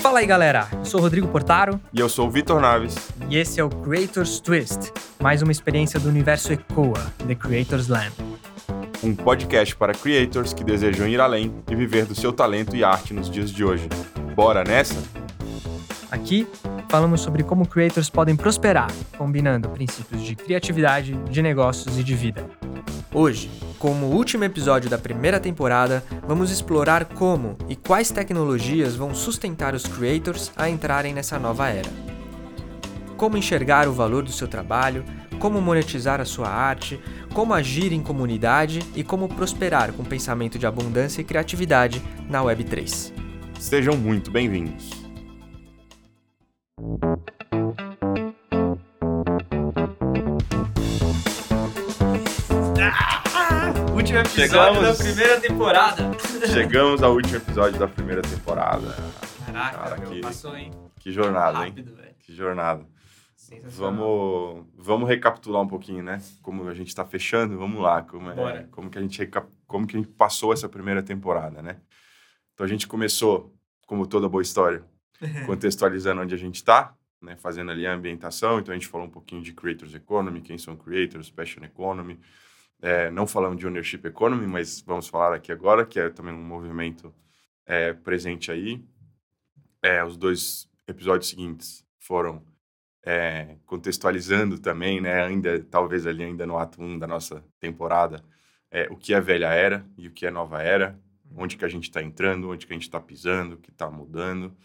Fala aí, galera. Eu sou o Rodrigo Portaro E eu sou o Vitor Naves. e esse é o Creators Twist, mais uma experiência do universo ECOA, The Creators Land. um podcast para creators que desejam ir além e viver do seu talento e arte nos dias de hoje. Bora nessa? Aqui falamos sobre como creators podem prosperar, combinando princípios de criatividade, de negócios e de vida. Hoje, como último episódio da primeira temporada, vamos explorar como e quais tecnologias vão sustentar os creators a entrarem nessa nova era. Como enxergar o valor do seu trabalho, como monetizar a sua arte, como agir em comunidade e como prosperar com pensamento de abundância e criatividade na Web3. Sejam muito bem-vindos. Último episódio Chegamos. da primeira temporada. Chegamos ao último episódio da primeira temporada. Caraca, Cara, meu, que- passou, hein? Que jornada, hein? Rápido, velho. Que jornada. Vamos, vamos recapitular um pouquinho, né? Como a gente está fechando, vamos lá. Como, é, como, que a gente como que a gente passou essa primeira temporada, né? Então a gente começou, como toda boa história, contextualizando onde a gente está, né? Fazendo ali a ambientação. Então a gente falou um pouquinho de Creators Economy, quem são creators, Passion Economy. É, não falamos de Ownership Economy, mas vamos falar aqui agora, que é também um movimento é, presente aí. É, os dois episódios seguintes foram é, contextualizando também, né, ainda talvez ali ainda no ato 1 da nossa temporada, é, o que é velha era e o que é nova era, onde que a gente está entrando, onde que a gente está pisando, o que está mudando,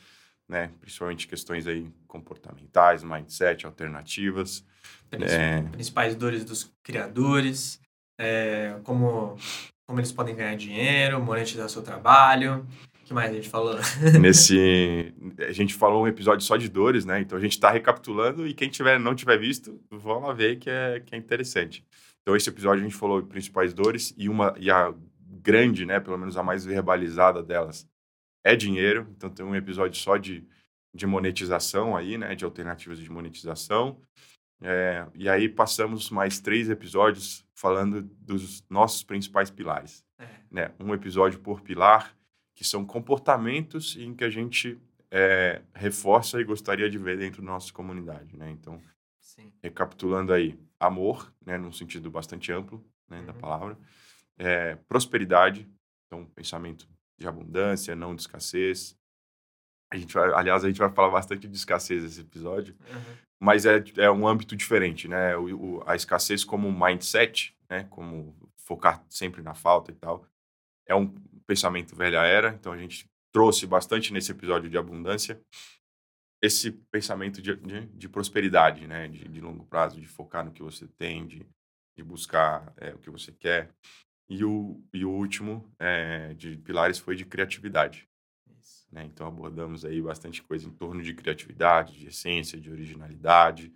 né, principalmente questões aí comportamentais, mindset, alternativas. É. Principais dores dos criadores, é, como, como eles podem ganhar dinheiro, monetizar seu trabalho. O que mais a gente falou? Nesse, a gente falou um episódio só de dores, né? Então a gente está recapitulando e quem tiver não tiver visto, vão lá ver que é, que é interessante. Então esse episódio a gente falou de principais dores e uma e a grande, né, pelo menos a mais verbalizada delas é dinheiro. Então tem um episódio só de, de monetização aí, né, de alternativas de monetização. É, e aí passamos mais três episódios falando dos nossos principais pilares, É, né? Um episódio por pilar que são comportamentos em que a gente é, reforça e gostaria de ver dentro da nossa comunidade, né? Então, sim. recapitulando aí, amor, né, num sentido bastante amplo, né, da Uhum. palavra, é, prosperidade, então pensamento de abundância, não de escassez. A gente vai, aliás, a gente vai falar bastante de escassez nesse episódio, Uhum. Mas é, é um âmbito diferente, né? O, o- a escassez como mindset, né? Como focar sempre na falta e tal, é um pensamento velha era. Então a gente trouxe bastante nesse episódio de abundância esse pensamento de, de, de prosperidade, né? De, de longo prazo, de focar no que você tem, de, de buscar é, o que você quer. E o, e o último é, de pilares foi de criatividade Né? Então abordamos aí bastante coisa em torno de criatividade, de essência, de originalidade.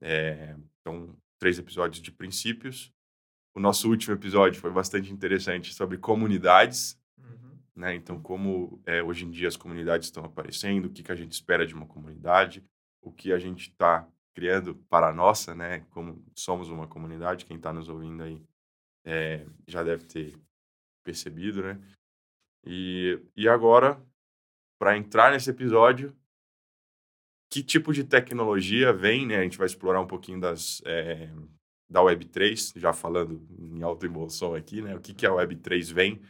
É, então, três episódios de princípios. O nosso último episódio foi bastante interessante sobre comunidades, Uhum. né? Então, como é, hoje em dia as comunidades estão aparecendo, o que, que a gente espera de uma comunidade, o que a gente está criando para a nossa, né? Como somos uma comunidade, quem está nos ouvindo aí é, já deve ter percebido, né? E, e agora, para entrar nesse episódio, que tipo de tecnologia vem, né? A gente vai explorar um pouquinho das, é, da Web3, já falando em alta emoção aqui, né? O que, que a Web3 vem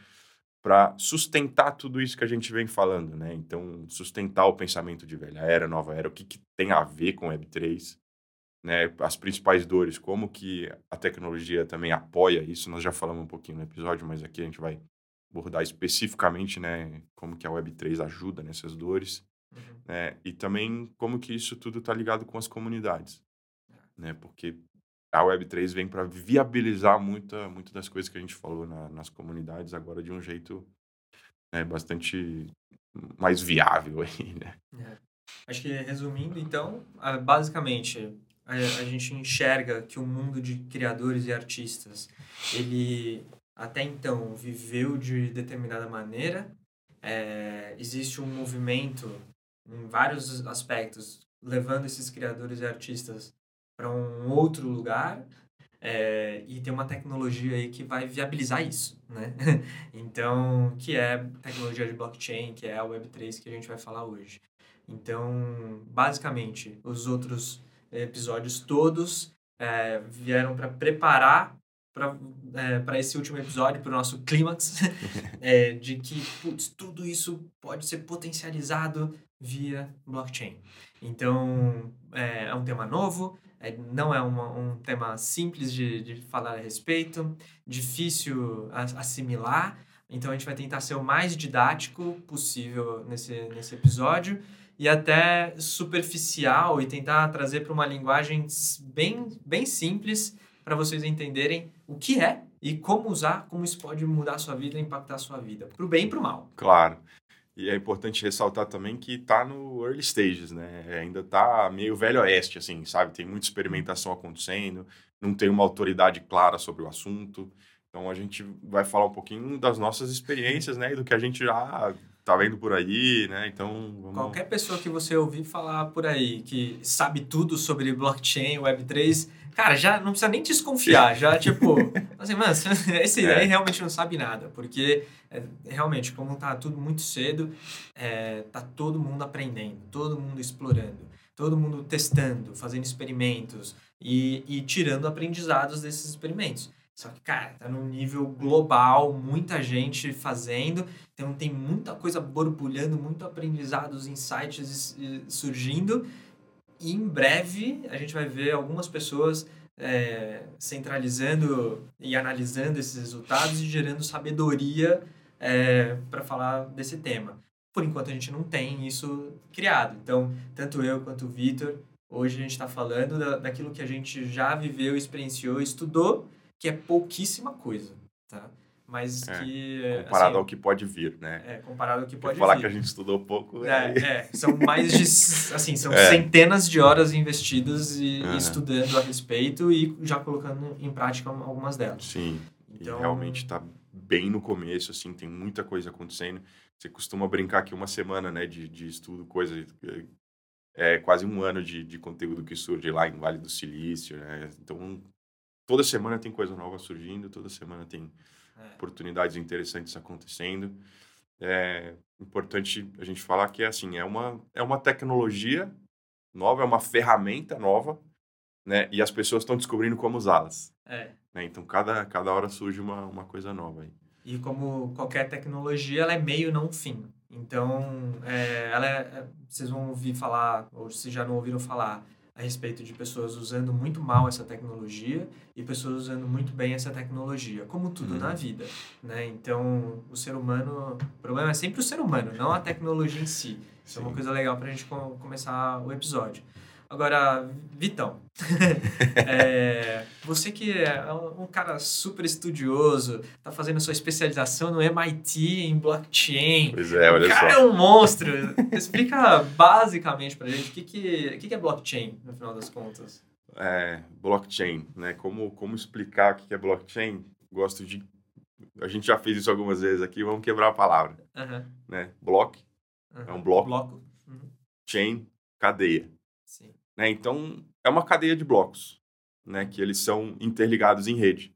para sustentar tudo isso que a gente vem falando, né? Então, sustentar o pensamento de velha era, nova era, o que, que tem a ver com Web3, né? As principais dores, como que a tecnologia também apoia isso, nós já falamos um pouquinho no episódio, mas aqui a gente vai abordar especificamente, né? Como que a Web3 ajuda nessas dores, Uhum. né? E também como que isso tudo está ligado com as comunidades, né? Porque a Web3 vem para viabilizar muita, muitas das coisas que a gente falou na- nas comunidades agora de um jeito né, bastante mais viável aí, né? É. Acho que resumindo, então, basicamente, a, a gente enxerga que o mundo de criadores e artistas, ele até então viveu de determinada maneira. É, existe um movimento em vários aspectos levando esses criadores e artistas para um outro lugar. É, e tem uma tecnologia aí que vai viabilizar isso, né? então, que é tecnologia de blockchain, que é a Web3 que a gente vai falar hoje. Então, basicamente, os outros episódios todos é, vieram para preparar para é, esse último episódio, para o nosso clímax, é, de que putz, tudo isso pode ser potencializado via blockchain. Então, é, é um tema novo, é, não é uma, um tema simples de, de falar a respeito, difícil assimilar, então a gente vai tentar ser o mais didático possível nesse, nesse episódio e até superficial e tentar trazer para uma linguagem bem, bem simples para vocês entenderem o que é e como usar, como isso pode mudar a sua vida impactar a sua vida, para o bem e para o mal. Claro. E é importante ressaltar também que está no early stages, né? É, ainda está meio velho oeste, assim, sabe? Tem muita experimentação acontecendo, não tem uma autoridade clara sobre o assunto. Então a gente vai falar um pouquinho das nossas experiências, né? E do que a gente já tá vendo por aí, né? Então, vamos... qualquer pessoa que você ouvir falar por aí que sabe tudo sobre blockchain, Web3, cara, já não precisa nem desconfiar, já tipo, assim, mano, esse é. aí realmente não sabe nada, porque é, realmente, como tá tudo muito cedo, é, tá todo mundo aprendendo, todo mundo explorando, todo mundo testando, fazendo experimentos e, e tirando aprendizados desses experimentos. Só que, cara, tá num nível global, muita gente fazendo, então tem muita coisa borbulhando, muito aprendizados, insights surgindo. E em breve a gente vai ver algumas pessoas é, centralizando e analisando esses resultados e gerando sabedoria é, para falar desse tema. Por enquanto a gente não tem isso criado. Então, tanto eu quanto o Vitor, hoje a gente está falando da, daquilo que a gente já viveu, experienciou, estudou que é pouquíssima coisa, tá? Mas é, que... Comparado assim, ao que pode vir, né? É, comparado ao que pode falar vir. que a gente estudou pouco... É, é, é são mais de... assim, são é. centenas de horas investidas e, uhum. estudando a respeito e já colocando em prática algumas delas. Sim, então, e realmente está bem no começo, assim, tem muita coisa acontecendo. Você costuma brincar que uma semana, né, de, de estudo, coisa... É quase um ano de, de conteúdo que surge lá em Vale do Silício, né? Então, toda semana tem coisa nova surgindo, toda semana tem é. oportunidades interessantes acontecendo. É importante a gente falar que é assim, é uma, é uma tecnologia nova, é uma ferramenta nova, né? E as pessoas estão descobrindo como usá-las. É. Né? Então, cada, cada hora surge uma, uma coisa nova aí. E como qualquer tecnologia, ela é meio, não fim. Então, é, ela é, é vocês vão ouvir falar, ou se já não ouviram falar, a respeito de pessoas usando muito mal essa tecnologia e pessoas usando muito bem essa tecnologia, como tudo uhum. na vida, né? Então, o ser humano, o problema é sempre o ser humano, não a tecnologia em si. Isso é uma coisa legal para a gente começar o episódio. Agora, Vitão, é, você que é um cara super estudioso, tá fazendo sua especialização no MIT em blockchain. Pois é, olha o cara só. é um monstro. Explica basicamente pra gente o que, que, que, que é blockchain, no final das contas. É, blockchain, né? Como, como explicar o que é blockchain? Gosto de... A gente já fez isso algumas vezes aqui, vamos quebrar a palavra. Uhum. Né? Block, uhum. é um bloco. bloco. Uhum. Chain, cadeia. Sim. Né? Então, é uma cadeia de blocos, né? que eles são interligados em rede.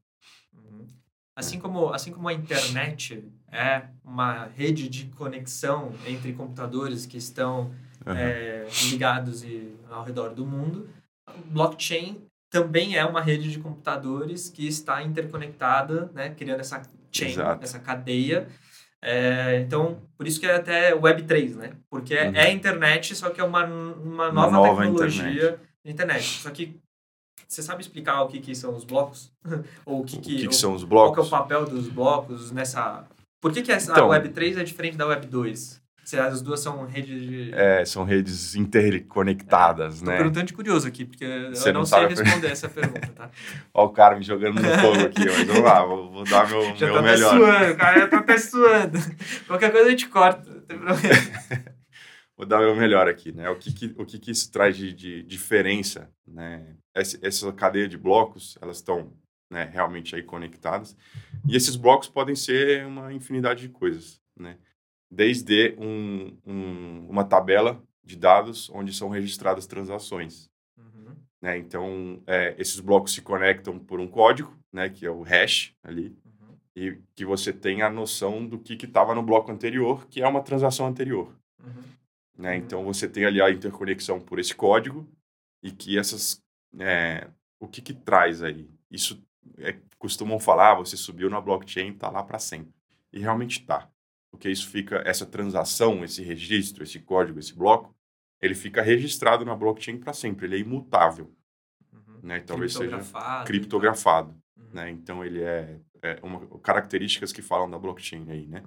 Uhum. Assim, como, assim como a internet é uma rede de conexão entre computadores que estão uhum. é, ligados e, ao redor do mundo, blockchain também é uma rede de computadores que está interconectada, né, criando essa chain, Exato. essa cadeia. É, então, por isso que é até Web3, né? Porque uhum. é internet, só que é uma, uma, nova, uma nova tecnologia internet. internet. Só que você sabe explicar o que, que são os blocos? Ou o que, que, o que, que são os blocos? Qual é o papel dos blocos nessa... Por que, que essa então, Web3 é diferente da Web2? Se as duas são redes de... É, são redes interconectadas, é, né? Perguntando de curioso aqui, porque Você eu não, não sei responder essa pergunta, tá? Olha o cara me jogando no fogo aqui, mas vamos lá, vou, vou dar meu, já meu tá melhor. Já suando, o cara já tá até suando. Qualquer coisa a gente corta, não tem problema. vou dar meu melhor aqui, né? O que, que o que, que isso traz de, de diferença, né? Essa, essa cadeia de blocos, elas estão né, realmente aí conectadas. E esses blocos podem ser uma infinidade de coisas, né? Desde um, um, uma tabela de dados onde são registradas transações. Uhum. Né? Então, é, esses blocos se conectam por um código, né, que é o hash ali, uhum. e que você tem a noção do que estava no bloco anterior, que é uma transação anterior. Uhum. Né? Uhum. Então, você tem ali a interconexão por esse código e que essas... É, o que, que traz aí? Isso é, costumam falar, ah, você subiu na blockchain, está lá para sempre. E realmente está. Porque isso fica, essa transação, esse registro, esse código, esse bloco, ele fica registrado na blockchain para sempre, ele é imutável. Uhum. Né? Talvez seja criptografado. Uhum. Né? Então ele é, é uma características que falam da blockchain aí, né?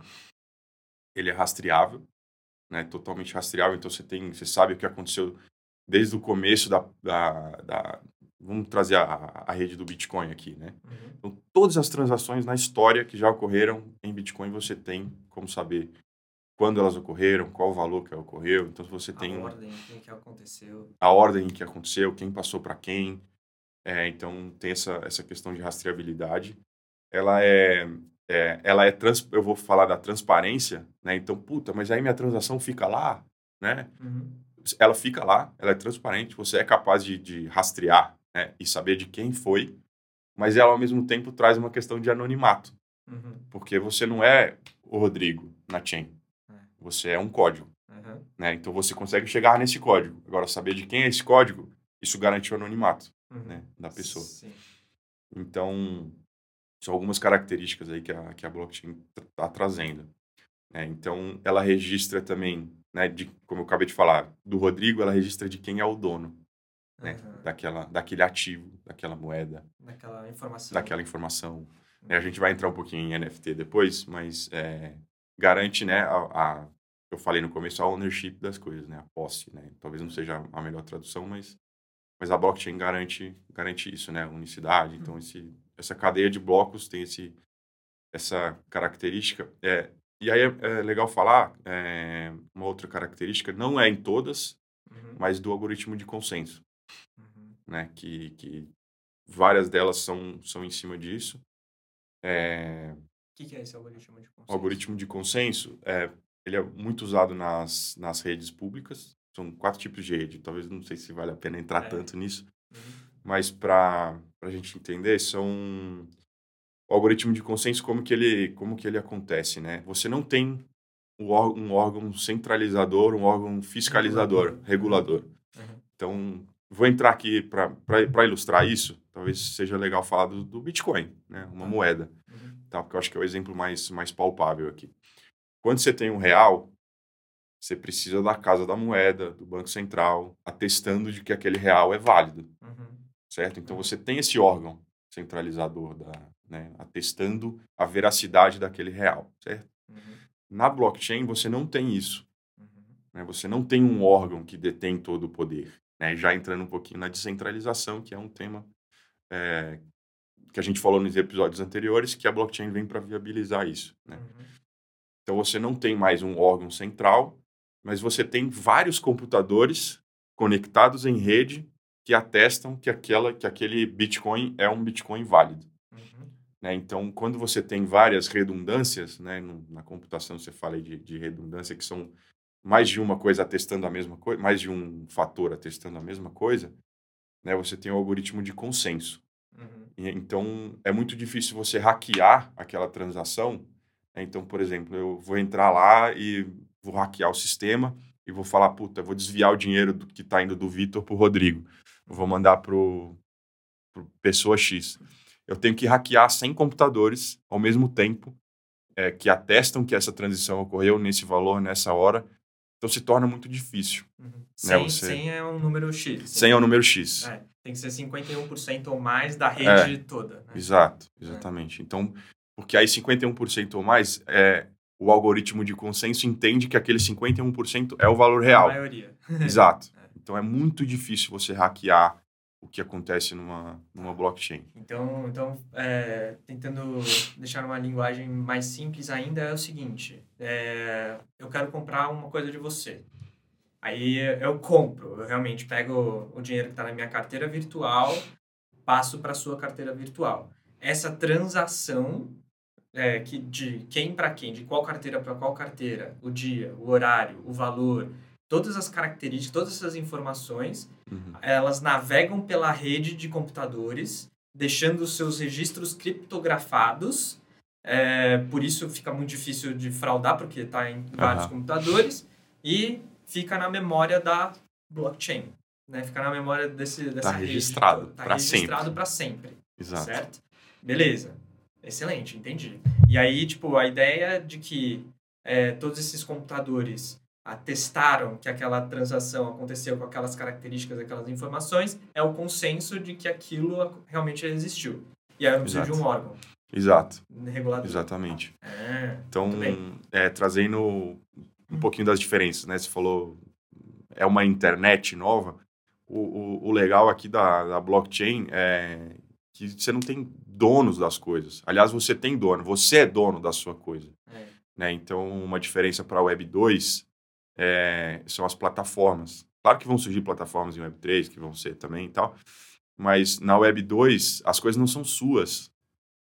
Ele é rastreável, né? Totalmente rastreável. Então você tem, você sabe o que aconteceu desde o começo da, da, da vamos trazer a, a, rede do Bitcoin aqui, né? Uhum. Então todas as transações na história que já ocorreram em Bitcoin você tem como saber quando elas ocorreram, qual o valor que ocorreu. Então, você tem... A ordem em que aconteceu. A ordem em que aconteceu, quem passou para quem. É, então, tem essa, essa questão de rastreabilidade. Ela é... é ela é trans, eu vou falar da transparência, né? Então, puta, mas aí minha transação fica lá, né? Uhum. Ela fica lá, ela é transparente, você é capaz de, de rastrear né? e saber de quem foi, mas ela, ao mesmo tempo, traz uma questão de anonimato. Uhum. Porque você não é o Rodrigo na chain. Você é um código. Uhum. Né? Então você consegue chegar nesse código. Agora, saber de quem é esse código, isso garante o anonimato uhum. né? da pessoa. Sim. Então, são algumas características aí que a, que a blockchain está trazendo. Né? Então, ela registra também, né, de, como eu acabei de falar, do Rodrigo, ela registra de quem é o dono. Né? Uhum. Daquela, daquele ativo, daquela moeda. Daquela informação. Daquela informação. Uhum. A gente vai entrar um pouquinho em NFT depois, mas é, garante né, a, a, eu falei no começo, a ownership das coisas, né? A posse, né? Talvez não seja a melhor tradução, mas, mas a blockchain garante, garante isso, né? Unicidade. Então, uhum. esse, essa cadeia de blocos tem esse, essa característica. É, e aí é, é legal falar, é, uma outra característica, não é em todas, uhum. mas do algoritmo de consenso, uhum. né? Que, que várias delas são, são em cima disso. É... O que, que é esse algoritmo de consenso? O algoritmo de consenso é ele é muito usado nas, nas redes públicas. São quatro tipos de rede. Talvez não sei se vale a pena entrar é. tanto nisso. Uhum. Mas para a gente entender, são o algoritmo de consenso, como que ele, como que ele acontece, né? Você não tem um órgão centralizador, um órgão fiscalizador, regulador. Uhum. Então, vou entrar aqui para ilustrar isso. Talvez seja legal falar do, do Bitcoin, né? Uma tá. moeda. Uhum. Tá? Porque eu acho que é o exemplo mais, mais palpável aqui. Quando você tem um real, você precisa da Casa da Moeda, do Banco Central, atestando de que aquele real é válido. Uhum. Certo? Então você tem esse órgão centralizador, da, né, atestando a veracidade daquele real. Certo? Uhum. Na blockchain você não tem isso. Uhum. Né? Você não tem um órgão que detém todo o poder. Né? Já entrando um pouquinho na descentralização, que é um tema é, que a gente falou nos episódios anteriores, que a blockchain vem para viabilizar isso. Né? Uhum. Então você não tem mais um órgão central, mas você tem vários computadores conectados em rede que atestam que, aquela, que aquele Bitcoin é um Bitcoin válido. Uhum. Né? Então, quando você tem várias redundâncias, né? Na computação você fala de, de redundância, que são mais de uma coisa atestando a mesma coisa, mais de um fator atestando a mesma coisa, né? Você tem o um algoritmo de consenso. Uhum. E, então, é muito difícil você hackear aquela transação né? Então, por exemplo, eu vou entrar lá e vou hackear o sistema e vou falar, puta, vou desviar o dinheiro do, que está indo do Vitor para o Rodrigo. Eu vou mandar para pessoa X. Eu tenho que hackear 100 computadores ao mesmo tempo é, que atestam que essa transição ocorreu nesse valor, nessa hora. Então se torna muito difícil. Uhum. 100, né, você... 100 é um número X. 100 é um número X. É, tem que ser 51% ou mais da rede é, toda. Né? Exato, exatamente. Então porque aí 51% ou mais, é, o algoritmo de consenso entende que aquele 51% é o valor real. A maioria. Exato. É. Então é muito difícil você hackear o que acontece numa, numa blockchain. Então, então é, tentando deixar uma linguagem mais simples ainda, é o seguinte: é, eu quero comprar uma coisa de você. Aí eu compro, eu realmente pego o dinheiro que está na minha carteira virtual, passo para a sua carteira virtual. Essa transação é, que, de quem para quem, de qual carteira para qual carteira, o dia, o horário, o valor, todas as características, todas essas informações, Uhum. elas navegam pela rede de computadores, deixando os seus registros criptografados. É, por isso fica muito difícil de fraudar, porque está em vários Aham. computadores. E fica na memória da blockchain. Né? Fica na memória desse, dessa rede registrado. Tá pra registrado para sempre. Exato. Certo? Beleza. Excelente, entendi. E aí, tipo, a ideia de que é, todos esses computadores atestaram que aquela transação aconteceu com aquelas características, aquelas informações, é o consenso de que aquilo realmente existiu. E aí eu não preciso de Exato. um órgão Exato, regulador. exatamente. Ah, Então, é, trazendo um pouquinho das diferenças, né? Você falou, é uma internet nova. O, o, o legal aqui da, da blockchain é que você não tem donos das coisas. Aliás, você tem dono, você é dono da sua coisa. é. Né? Então, uma diferença para a Web 2 é, são as plataformas. Claro que vão surgir plataformas em Web 3, que vão ser também e tal, mas na Web 2 as coisas não são suas.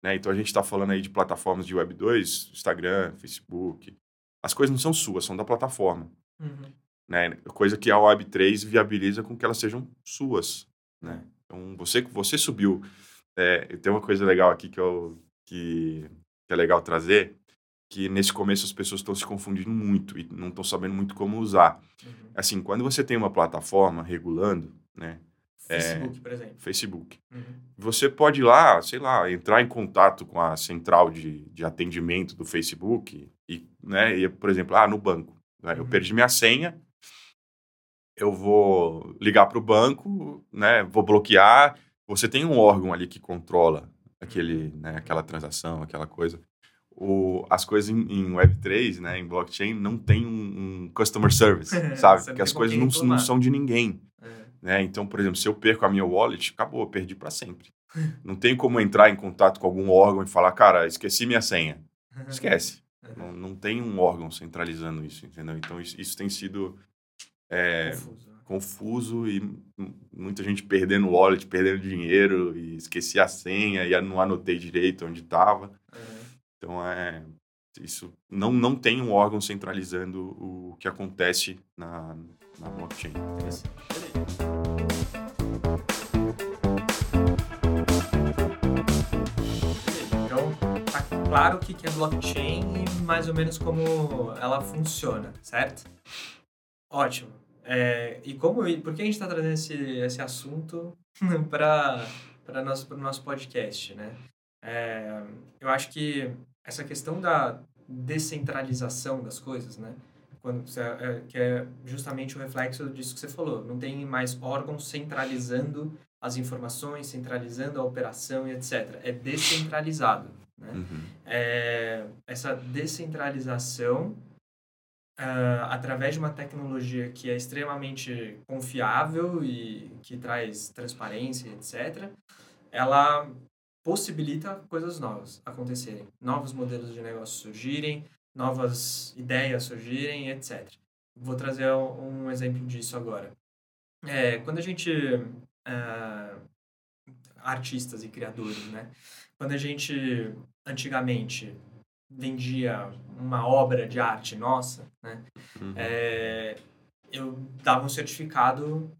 Né? Então, a gente está falando aí de plataformas de Web 2, Instagram, Facebook. As coisas não são suas, são da plataforma. Uhum. Né? Coisa que a Web 3 viabiliza com que elas sejam suas. Né? Então, você, você subiu. É, tem uma coisa legal aqui que, eu, que, que é legal trazer, que nesse começo as pessoas estão se confundindo muito e não estão sabendo muito como usar. Uhum. Assim, quando você tem uma plataforma regulando, né, Facebook, por exemplo. Facebook, Uhum. você pode ir lá, sei lá, entrar em contato com a central de, de atendimento do Facebook e, né, e, por exemplo, ah, no banco, né, eu Uhum. perdi minha senha, eu vou ligar para o banco, né, vou bloquear. Você tem um órgão ali que controla aquele, né, aquela transação, aquela coisa. O, as coisas em, em Web3, né, em blockchain, não tem um, um customer service, sabe? Porque as coisas não, não são de ninguém. É. Né? Então, por exemplo, se eu perco a minha wallet, acabou, perdi para sempre. Não tem como entrar em contato com algum órgão e falar, cara, esqueci minha senha. Esquece. Não, não tem um órgão centralizando isso, entendeu? Então, isso, isso tem sido é, Confuso. né? confuso e muita gente perdendo o wallet, perdendo dinheiro e esqueci a senha e não anotei direito onde estava. Uhum. Então, é, isso não, não tem um órgão centralizando o que acontece na, na blockchain. Então, tá claro o que é blockchain e mais ou menos como ela funciona, certo? Ótimo. É, e como e por que a gente está trazendo esse, esse assunto para para nosso para nosso podcast, né? É, eu acho que essa questão da descentralização das coisas, né? Quando você, é, que é justamente o reflexo disso que você falou. Não tem mais órgãos centralizando as informações, centralizando a operação e etc. É descentralizado. Né? Uhum. É, essa descentralização, ah, através de uma tecnologia que é extremamente confiável e que traz transparência, etc., ela possibilita coisas novas acontecerem, novos modelos de negócio surgirem, novas ideias surgirem, etc. Vou trazer um exemplo disso agora. É, quando a gente ah, artistas e criadores, né? Quando a gente antigamente vendia uma obra de arte nossa, né? Uhum. É, eu dava um certificado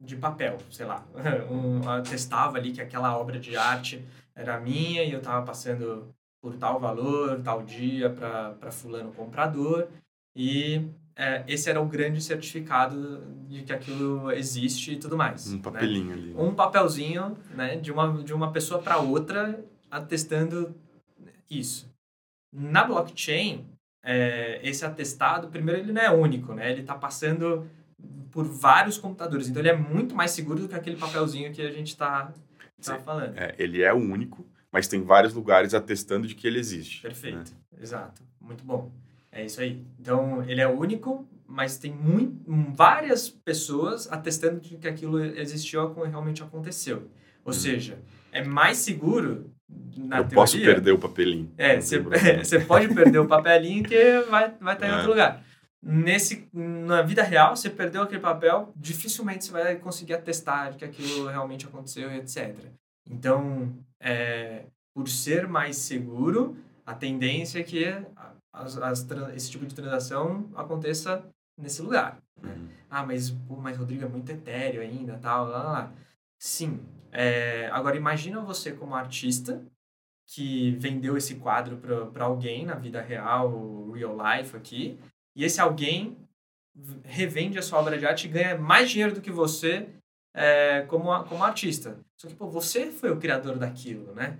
de papel, sei lá, um, eu testava ali que aquela obra de arte era minha e eu estava passando por tal valor, tal dia para fulano comprador e é, esse era o grande certificado de que aquilo existe e tudo mais. Um né? papelinho ali. um papelzinho né, de, uma, de uma pessoa para outra atestando isso. Na blockchain, é, esse atestado, primeiro, ele não é único, né? Ele está passando por vários computadores, então ele é muito mais seguro do que aquele papelzinho que a gente está tá Sim. falando. É, ele é o único, mas tem vários lugares atestando de que ele existe. Perfeito, né? exato, muito bom. É isso aí. Então, ele é único, mas tem muito, várias pessoas atestando de que aquilo existiu ou realmente aconteceu. Ou seja, é mais seguro, na. Eu teoria... posso perder o papelinho. É, você pode perder o papelinho que vai vai estar em É. outro lugar. Nesse, na vida real, você perdeu aquele papel, dificilmente você vai conseguir atestar que aquilo realmente aconteceu etc. Então, é, por ser mais seguro, a tendência é que as, as esse tipo de transação aconteça nesse lugar. Né? Uhum. Ah, mas, pô, mas Rodrigo é muito etéreo ainda, tal, lá, lá. Sim. É, agora, imagina você como artista que vendeu esse quadro para alguém na vida real, real life aqui, e esse alguém revende a sua obra de arte e ganha mais dinheiro do que você é, como, como artista. Só que, pô, você foi o criador daquilo, né?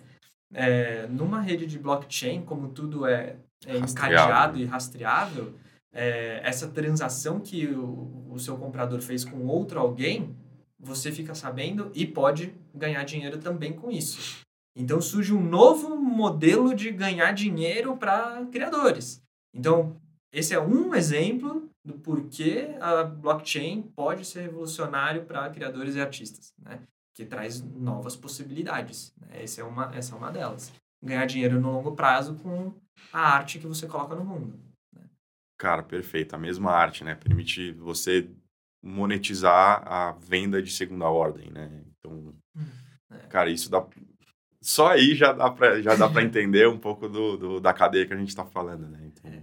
É, numa rede de blockchain, como tudo é, é encadeado e rastreável, é, essa transação que o, o seu comprador fez com outro alguém, você fica sabendo e pode ganhar dinheiro também com isso. Então surge um novo modelo de ganhar dinheiro para criadores. Então, esse é um exemplo do porquê a blockchain pode ser revolucionário para criadores e artistas, né? Que traz novas possibilidades. Né? Essa, é uma, essa é uma delas. Ganhar dinheiro no longo prazo com a arte que você coloca no mundo. Né? Cara, perfeito. A mesma arte, né? Permite você monetizar a venda de segunda ordem, né? Então, hum, é. cara, isso dá... Só aí já dá para já dá para entender um pouco do, do, da cadeia que a gente está falando, né? Então... É.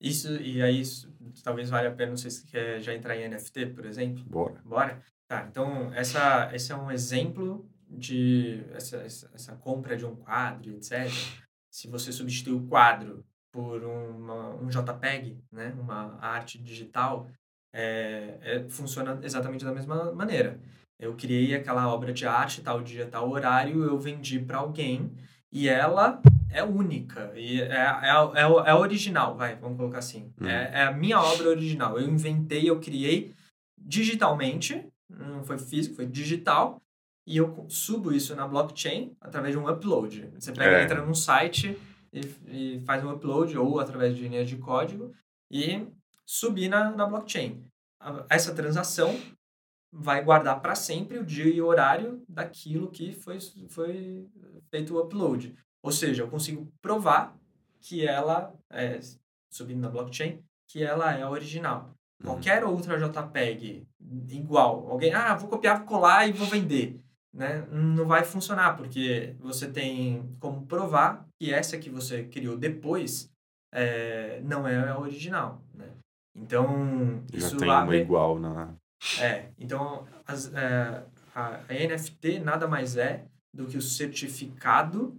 Isso, e aí, isso, talvez valha a pena, não sei se quer já entrar em NFT, por exemplo. Bora. Bora? Tá, então, essa, esse é um exemplo de essa, essa, compra de um quadro, etc. Se você substituir o quadro por uma, um JPEG, né, uma arte digital, é, é, funciona exatamente da mesma maneira. Eu criei aquela obra de arte, tal dia, tal horário, eu vendi para alguém e ela é única. E é, é, é, é original, vai, vamos colocar assim. Hum. É, é a minha obra original. Eu inventei, eu criei digitalmente, não foi físico, foi digital, e eu subo isso na blockchain através de um upload. Você pega, é. entra num site e, e, faz um upload, ou através de linhas de código, e subir na, na blockchain. Essa transação vai guardar para sempre o dia e o horário daquilo que foi, foi feito o upload. Ou seja, eu consigo provar que ela, é, subindo na blockchain, que ela é original. Uhum. Qualquer outra JPEG igual, alguém, ah, vou copiar, vou colar e vou vender, né? Não vai funcionar, porque você tem como provar que essa que você criou depois é, não é a original, né? Então, Já isso tem abre... uma igual na... É, então as, é, a, a NFT nada mais é do que o certificado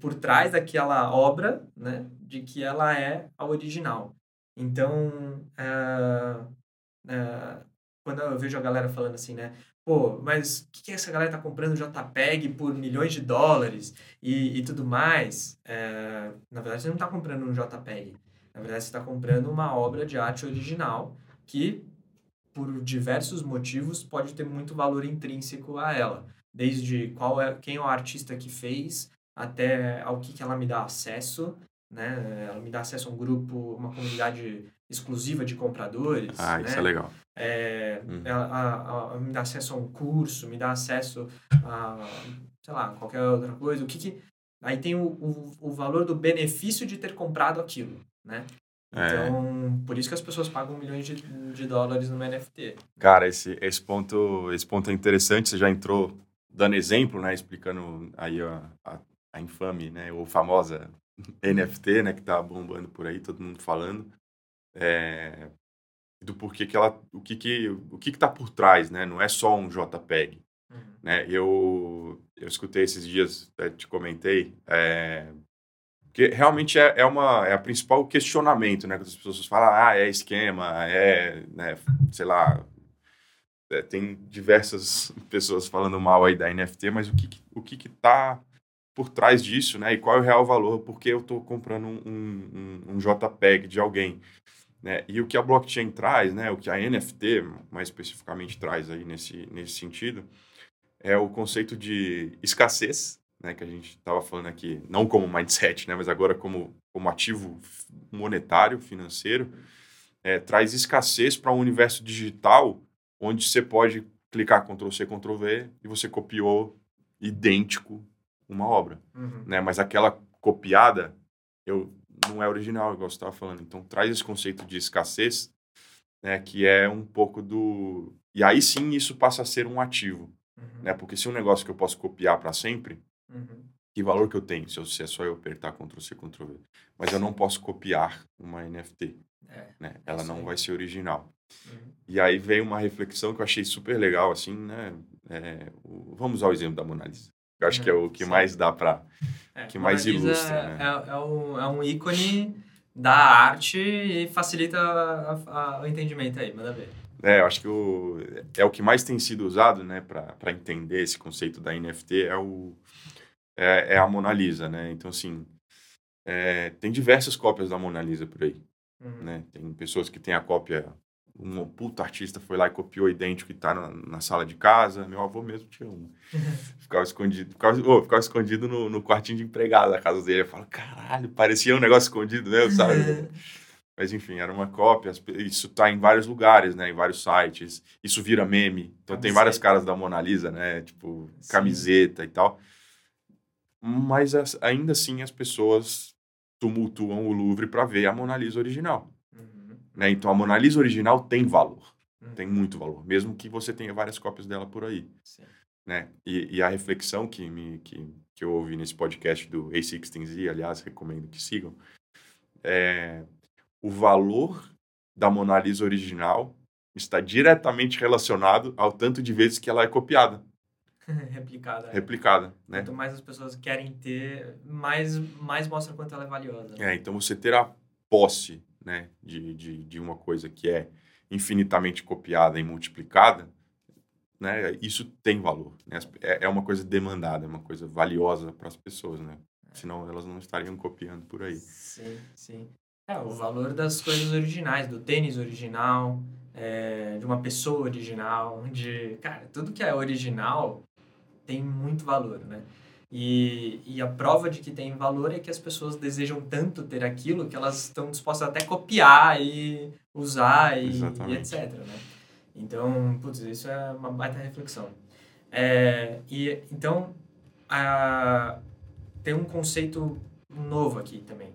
por trás daquela obra, né, de que ela é a original. Então, é, é, quando eu vejo a galera falando assim, né, pô, mas o que, que essa galera tá comprando JPEG por milhões de dólares e, e tudo mais? É, na verdade, você não está comprando um JPEG. Na verdade, você está comprando uma obra de arte original que, por diversos motivos, pode ter muito valor intrínseco a ela. Desde qual é, quem é o artista que fez, até ao que, que ela me dá acesso, né? Ela me dá acesso a um grupo, uma comunidade exclusiva de compradores. Ah, né? isso é legal. É, uhum. ela, a, a, me dá acesso a um curso, me dá acesso a, sei lá, qualquer outra coisa. O que que... Aí tem o, o, o valor do benefício de ter comprado aquilo, né? É. Então, é. por isso que as pessoas pagam milhões de, de dólares no NFT. Cara, esse, esse, ponto, esse ponto é interessante. Você já entrou dando exemplo, né? Explicando aí a, a a infame, né, ou famosa NFT, né, que tá bombando por aí, todo mundo falando, é, do porquê que ela, o que que, o que que tá por trás, né, não é só um JPEG, uhum. né, eu, eu escutei esses dias, te comentei, é, que realmente é, é, uma, é a principal questionamento, né, que as pessoas falam, ah, é esquema, é, né, sei lá, é, tem diversas pessoas falando mal aí da NFT, mas o que, o que que tá por trás disso, né? E qual é o real valor, porque eu estou comprando um, um, um, JPEG de alguém. Né? E o que a blockchain traz, né? O que a NFT, mais especificamente, traz aí nesse, nesse sentido, é o conceito de escassez, né? Que a gente estava falando aqui, não como mindset, né? Mas agora como, como ativo monetário, financeiro, é, traz escassez para um universo digital onde você pode clicar Ctrl-C, Ctrl-V e você copiou idêntico uma obra, uhum. né? Mas aquela copiada, eu não é original, igual você estava falando. Então traz esse conceito de escassez, né? Que é um pouco do e aí sim isso passa a ser um ativo, uhum. né? Porque se é um negócio que eu posso copiar para sempre, uhum. que valor que eu tenho se, eu, se é só eu apertar Ctrl C Ctrl V? Mas eu não posso copiar uma NFT. É, né? Ela não vai ser original. Uhum. E aí veio uma reflexão que eu achei super legal, assim, né? É, o, vamos usar o exemplo da Mona Lisa. Eu acho que é o que mais dá para... É, que mais ilustra, né? É, é, um, é um ícone da arte e facilita a, a, o entendimento aí, manda ver. É, eu acho que o, é o que mais tem sido usado, né, para entender esse conceito da NFT é, o, é, é a Mona Lisa, né? Então, assim, é, tem diversas cópias da Mona Lisa por aí, uhum. né? Tem pessoas que têm a cópia um puta artista foi lá e copiou idêntico que tá na, na, sala de casa. Meu avô mesmo tinha um. ficava escondido, ficava, oh, ficava escondido no, no, quartinho de empregado da casa dele. Eu falo, caralho, parecia um negócio escondido, né? Sabe? Mas enfim, era uma cópia. Isso tá em vários lugares, né? Em vários sites. Isso vira meme. Então camiseta. tem várias caras da Mona Lisa, né? Tipo, Sim. camiseta e tal. Mas ainda assim as pessoas tumultuam o Louvre para ver a Mona Lisa original. Né? Então a Mona Lisa original tem valor, hum. tem muito valor, mesmo que você tenha várias cópias dela por aí. Sim. Né? E, e, a reflexão que, me, que, que eu ouvi nesse podcast do A16Z, aliás, recomendo que sigam, é o valor da Mona Lisa original está diretamente relacionado ao tanto de vezes que ela é copiada. Replicada. Replicada, né? Quanto mais as pessoas querem ter, mais, mais mostra quanto ela é valiosa. Né? É, então você ter a posse né, de, de, de uma coisa que é infinitamente copiada e multiplicada, né, isso tem valor. Né? É, é uma coisa demandada, é uma coisa valiosa para as pessoas, né? Senão elas não estariam copiando por aí. Sim, sim. É, o valor das coisas originais, do tênis original, é, de uma pessoa original, de... Cara, tudo que é original tem muito valor, né? E, e a prova de que tem valor é que as pessoas desejam tanto ter aquilo que elas estão dispostas até copiar e usar e, e etc. Né? Então, putz, isso é uma baita reflexão. É, e então, a, tem um conceito novo aqui também.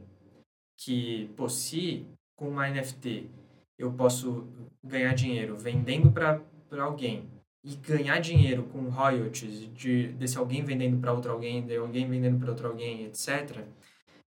Que, pô, se com uma NFT eu posso ganhar dinheiro vendendo para alguém e ganhar dinheiro com royalties de desse alguém vendendo para outro alguém, de alguém vendendo para outro alguém, etc.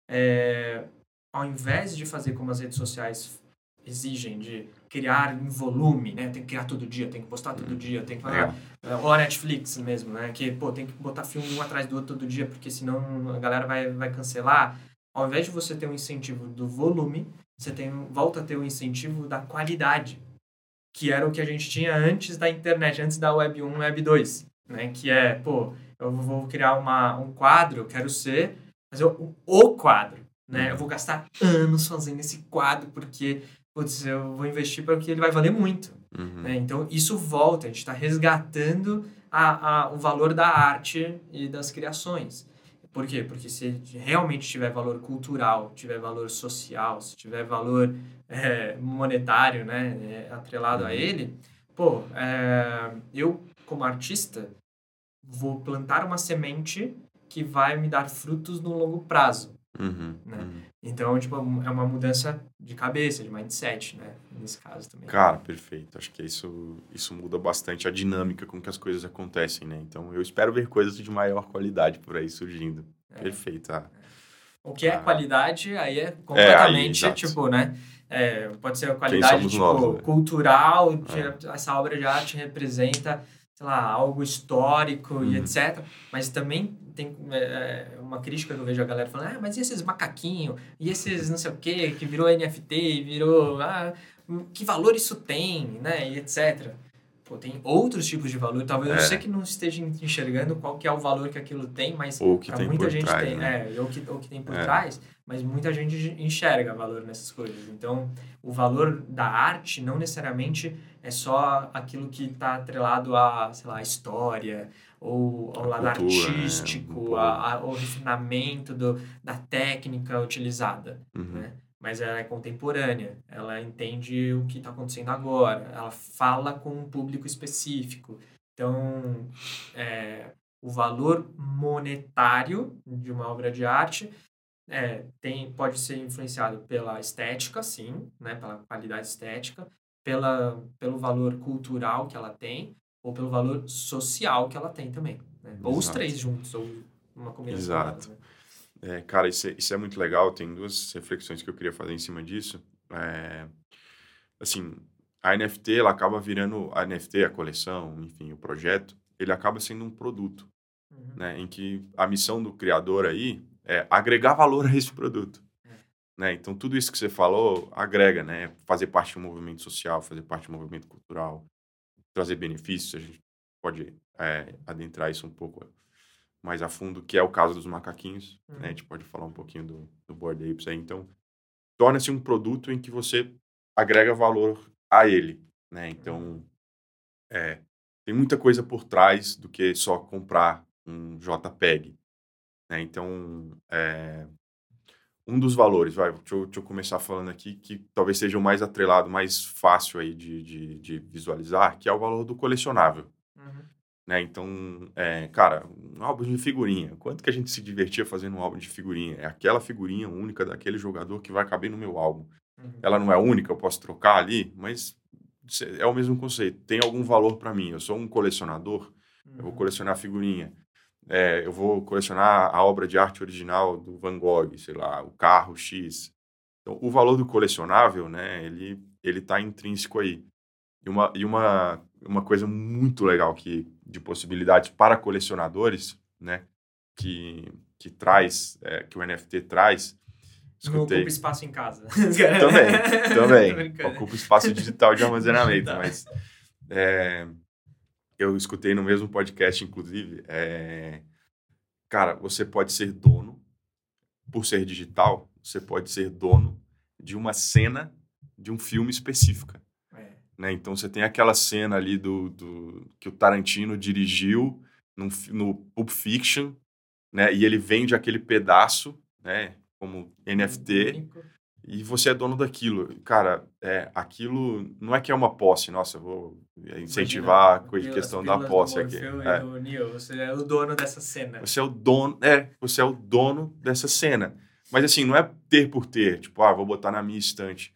É, ao invés de fazer como as redes sociais exigem de criar em volume, né? Tem que criar todo dia, tem que postar todo dia, tem que fazer... É. Ou a Netflix mesmo, né? Que, pô, tem que botar filme um atrás do outro todo dia, porque senão a galera vai, vai cancelar. Ao invés de você ter um incentivo do volume, você tem, volta a ter o um incentivo da qualidade que era o que a gente tinha antes da internet, antes da Web 1, Web 2, né? Que é, pô, eu vou criar uma, um quadro, eu quero ser fazer o, o quadro, né? Eu vou gastar anos fazendo esse quadro porque, putz, eu vou investir porque ele vai valer muito, uhum. né? Então, isso volta, a gente está resgatando a, a, o valor da arte e das criações. Por quê? Porque se realmente tiver valor cultural, tiver valor social, se tiver valor é, monetário, né, é, atrelado a uhum. ele, pô, é, eu como artista vou plantar uma semente que vai me dar frutos no longo prazo. Uhum, né? Uhum. Então, tipo, é uma mudança de cabeça, de mindset, né? Nesse caso também. Cara, perfeito. Acho que isso, isso muda bastante a dinâmica com que as coisas acontecem, né? Então, eu espero ver coisas de maior qualidade por aí surgindo. É. Perfeito. Ah. O que é ah. qualidade, aí é completamente, é, aí, tipo, né? É, pode ser a qualidade tipo, né? cultural, é. essa obra de arte representa, sei lá, algo histórico uhum. e etc. Mas também tem é, é, uma crítica que eu vejo a galera falando, ah, mas e esses macaquinhos? E esses não sei o quê, que virou NFT, virou... Ah, que valor isso tem, né? E etc. Pô, tem outros tipos de valor. Talvez é. você que não esteja enxergando qual que é o valor que aquilo tem, mas para muita gente trás, tem. Né? É, ou que, ou que tem por é. trás, mas muita gente enxerga valor nessas coisas. Então, o valor da arte não necessariamente é só aquilo que está atrelado a, sei lá, a história, ou ao a lado cultura, né? artístico, né? a, a, o refinamento do, da técnica utilizada, uhum. né? Mas ela é contemporânea, ela entende o que está acontecendo agora, ela fala com um público específico. Então, é, o valor monetário de uma obra de arte é, tem, pode ser influenciado pela estética, sim, né, pela qualidade estética, pela, pelo valor cultural que ela tem, ou pelo valor social que ela tem também. Né? Ou os três juntos, ou uma combinação. Exato. Delas, né? é, cara, isso é, isso é muito legal. Tem duas reflexões que eu queria fazer em cima disso. é, assim, a NFT ela acaba virando a NFT, a coleção, enfim, o projeto, ele acaba sendo um produto, uhum. né, em que a missão do criador aí é agregar valor a esse produto. É. Né? Então, tudo isso que você falou agrega, né? Fazer parte do movimento social, fazer parte do movimento cultural, trazer benefícios. A gente pode é, adentrar isso um pouco mais a fundo, que é o caso dos macaquinhos. Uhum. Né? A uhum. gente pode falar um pouquinho do, do Board Apes aí. Então, torna-se um produto em que você agrega valor a ele, né? Então, é, tem muita coisa por trás do que só comprar um JPEG, né? Então, é, um dos valores, vai, deixa eu, deixa eu, começar falando aqui, que talvez seja o mais atrelado, mais fácil aí de, de, de visualizar, que é o valor do colecionável. Uhum. Né? Então, é, cara, um álbum de figurinha. Quanto que a gente se divertia fazendo um álbum de figurinha? É aquela figurinha única daquele jogador que vai caber no meu álbum. Uhum. Ela não é única, eu posso trocar ali, mas é o mesmo conceito. Tem algum valor para mim. Eu sou um colecionador, uhum. eu vou uhum. colecionar figurinha. É, eu vou colecionar a obra de arte original do Van Gogh, sei lá, o carro X. Então, o valor do colecionável, né, ele ele está intrínseco aí. E uma, e uma, uma coisa muito legal que, de possibilidades para colecionadores, né, que, que traz, é, que o NFT traz, Escutei. Não ocupa espaço em casa. também, também. ocupa espaço digital de armazenamento, mas é, eu escutei no mesmo podcast, inclusive, é, cara, você pode ser dono, por ser digital, você pode ser dono de uma cena de um filme específica. É. Né? Então você tem aquela cena ali do, do que o Tarantino dirigiu no, no Pulp Fiction, né? E ele vende aquele pedaço, né? como NFT e você é dono daquilo. Cara, é, aquilo não é que é uma posse, nossa, eu vou incentivar Imagina, a questão da posse aqui. É. Neo, você é o dono dessa cena. Você é o dono, é, você é o dono dessa cena. Mas assim, não é ter por ter, tipo, ah, vou botar na minha estante.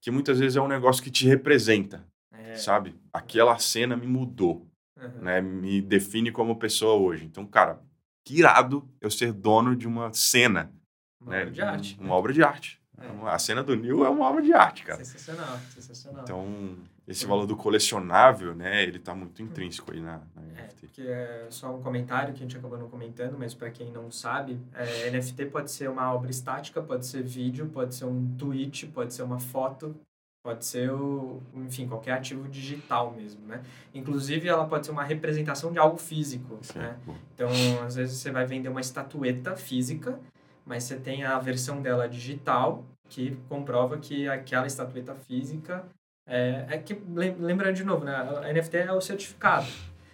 Que muitas vezes é um negócio que te representa, é. sabe? Aquela cena me mudou, uhum. né? Me define como pessoa hoje. Então, cara, que irado eu ser dono de uma cena uma né? obra de arte. Uma né? obra de arte. É. A cena do Neil é uma obra de arte, cara. Sensacional, sensacional. Então, esse valor do colecionável, né, ele tá muito intrínseco aí na, na é, NFT. Que é só um comentário que a gente acabou não comentando, mas para quem não sabe, é, NFT pode ser uma obra estática, pode ser vídeo, pode ser um tweet, pode ser uma foto, pode ser, o, enfim, qualquer ativo digital mesmo, né? Inclusive, ela pode ser uma representação de algo físico, Sim, né? Então, às vezes você vai vender uma estatueta física mas você tem a versão dela digital, que comprova que aquela estatueta física é, é que, lembrando de novo, né? A NFT é o certificado.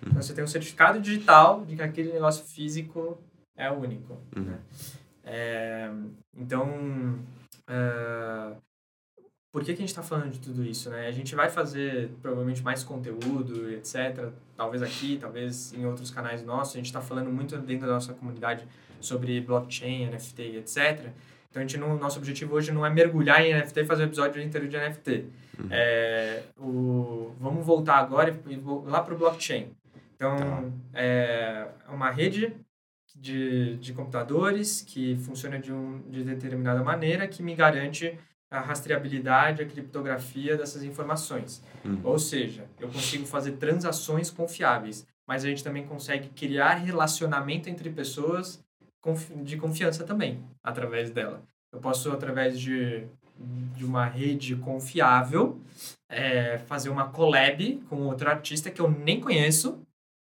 Uhum. Então, você tem um certificado digital de que aquele negócio físico é único. Uhum. Né? É, então, é, por que, que a gente está falando de tudo isso? Né? A gente vai fazer provavelmente mais conteúdo, etc. Talvez aqui, talvez em outros canais nossos. A gente está falando muito dentro da nossa comunidade sobre blockchain, NFT, etc. Então, a gente não, nosso objetivo hoje não é mergulhar em NFT e fazer um episódio inteiro de NFT. Uhum. É, o, vamos voltar agora e, lá para o blockchain. Então, tá. é uma rede de, de computadores que funciona de, um, de determinada maneira que me garante a rastreabilidade, a criptografia dessas informações. Uhum. Ou seja, eu consigo fazer transações confiáveis, mas a gente também consegue criar relacionamento entre pessoas de confiança também, através dela. Eu posso, através de, de uma rede confiável, é, fazer uma collab com outro artista que eu nem conheço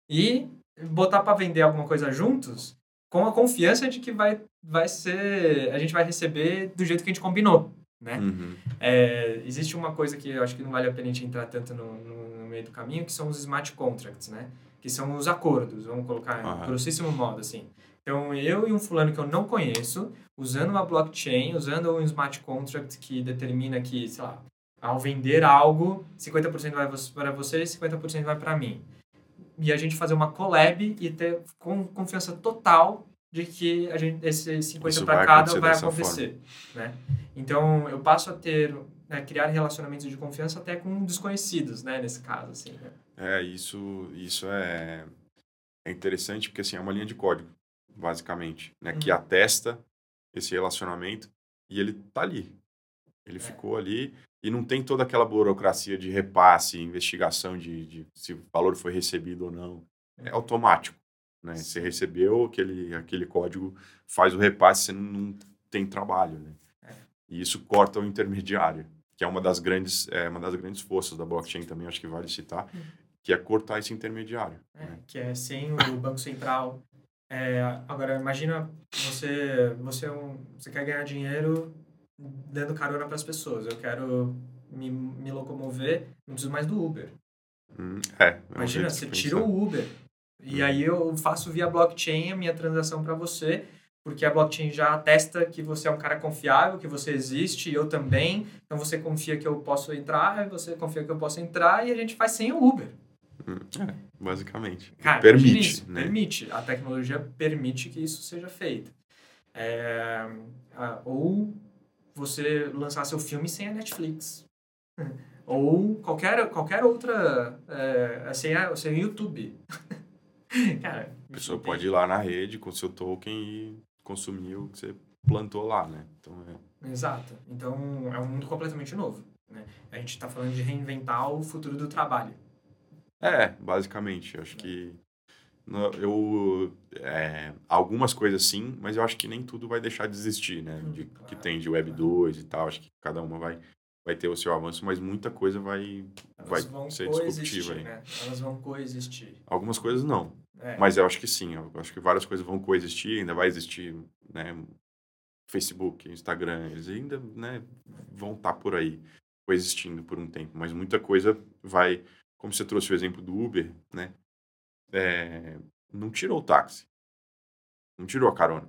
e botar para vender alguma coisa juntos com a confiança de que vai, vai ser a gente vai receber do jeito que a gente combinou né uhum. é, existe uma coisa que eu acho que não vale a pena a gente entrar tanto no, no, no, meio do caminho que são os smart contracts né que são os acordos vamos colocar uhum. em grossíssimo modo assim então, eu e um fulano que eu não conheço, usando uma blockchain, usando um smart contract que determina que, sei lá, ao vender algo, 50% vai para você e 50% vai para mim. E a gente fazer uma collab e ter confiança total de que a gente, esse 50 para cada vai acontecer. Né? Então, eu passo a ter, né, criar relacionamentos de confiança até com desconhecidos, né, nesse caso. Assim, né? É, isso, isso é, é interessante porque assim, é uma linha de código basicamente, né? Uhum. Que atesta esse relacionamento e ele tá ali. Ele é. ficou ali e não tem toda aquela burocracia de repasse, investigação de, de se o valor foi recebido ou não. É uhum. automático. Né? Você recebeu aquele, aquele código, faz o repasse, você não, não tem trabalho. Né? É. E isso corta o intermediário, que é uma das grandes, é uma das grandes forças da blockchain também, acho que vale citar, uhum. que é cortar esse intermediário. É, né? Que é sem o Banco Central. É, agora, imagina você, você, é um, você quer ganhar dinheiro dando carona para as pessoas. Eu quero me, me locomover, não preciso mais do Uber. Hum, é, é Imagina, você tira o Uber. E hum. aí eu faço via blockchain a minha transação para você, porque a blockchain já atesta que você é um cara confiável, que você existe, eu também. Então você confia que eu posso entrar, você confia que eu posso entrar, e a gente faz sem o Uber. É, basicamente. Cara, permite. Isso, né? Permite. A tecnologia permite que isso seja feito. É, ou você lançar seu filme sem a Netflix. Ou qualquer, qualquer outra. É, sem, a, sem o YouTube. Cara. A pessoa tem... pode ir lá na rede com seu token e consumir o que você plantou lá, né? Então, é... Exato. Então é um mundo completamente novo. Né? A gente está falando de reinventar o futuro do trabalho. É, basicamente. Acho que eu é, algumas coisas sim, mas eu acho que nem tudo vai deixar de existir, né? De, claro, que tem de Web 2 e tal, acho que cada uma vai vai ter o seu avanço, mas muita coisa vai Elas vai ser disruptiva. Né? Elas vão coexistir. Algumas coisas não. É. Mas eu acho que sim, eu acho que várias coisas vão coexistir, ainda vai existir, né, Facebook, Instagram, eles ainda, né, vão estar tá por aí coexistindo por um tempo, mas muita coisa vai, como você trouxe o exemplo do Uber, né? é, não tirou o táxi, não tirou a carona.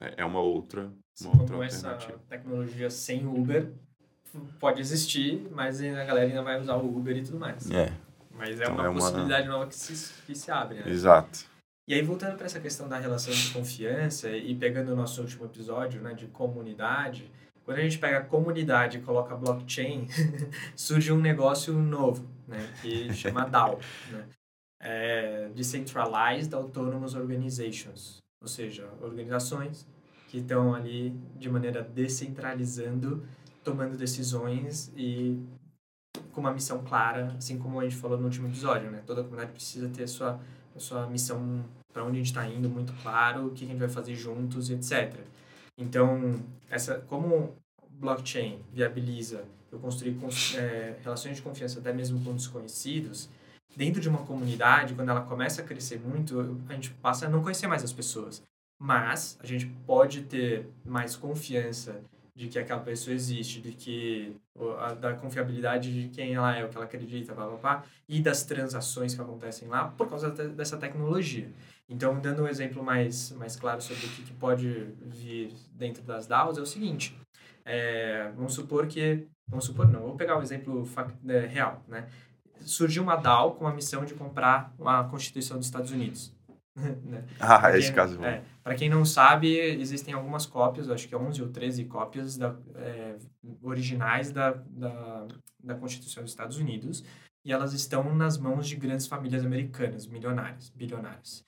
É, é uma outra, uma outra como essa tecnologia sem Uber pode existir, mas a galera ainda vai usar o Uber e tudo mais. É. Mas é então uma é possibilidade uma... nova que se, que se abre, né? Exato. E aí, voltando para essa questão da relação de confiança e pegando o nosso último episódio, né, de comunidade, quando a gente pega a comunidade e coloca blockchain, surge um negócio novo, né, que chama DAO, né? é, Decentralized Autonomous Organizations, ou seja, organizações que estão ali de maneira descentralizando, tomando decisões e com uma missão clara, assim como a gente falou no último episódio, né? Toda comunidade precisa ter a sua, a sua missão para onde a gente está indo muito claro, o que a gente vai fazer juntos, etc. Então, essa, como blockchain viabiliza eu construir é, relações de confiança até mesmo com desconhecidos, dentro de uma comunidade, quando ela começa a crescer muito, a gente passa a não conhecer mais as pessoas. Mas a gente pode ter mais confiança de que aquela pessoa existe, de que da confiabilidade de quem ela é, o que ela acredita, blá, blá, blá, e das transações que acontecem lá por causa dessa tecnologia. Então, dando um exemplo mais, mais claro sobre o que, que pode vir dentro das DAOs, é o seguinte. É, vamos supor que... Vamos supor, não. Vou pegar um exemplo é, real, né? surgiu uma DAO com a missão de comprar a Constituição dos Estados Unidos. né? Ah, quem, esse caso. É, Para quem não sabe, existem algumas cópias, acho que 11 ou 13 cópias da, é, originais da, da, da Constituição dos Estados Unidos, e elas estão nas mãos de grandes famílias americanas, milionárias, bilionárias.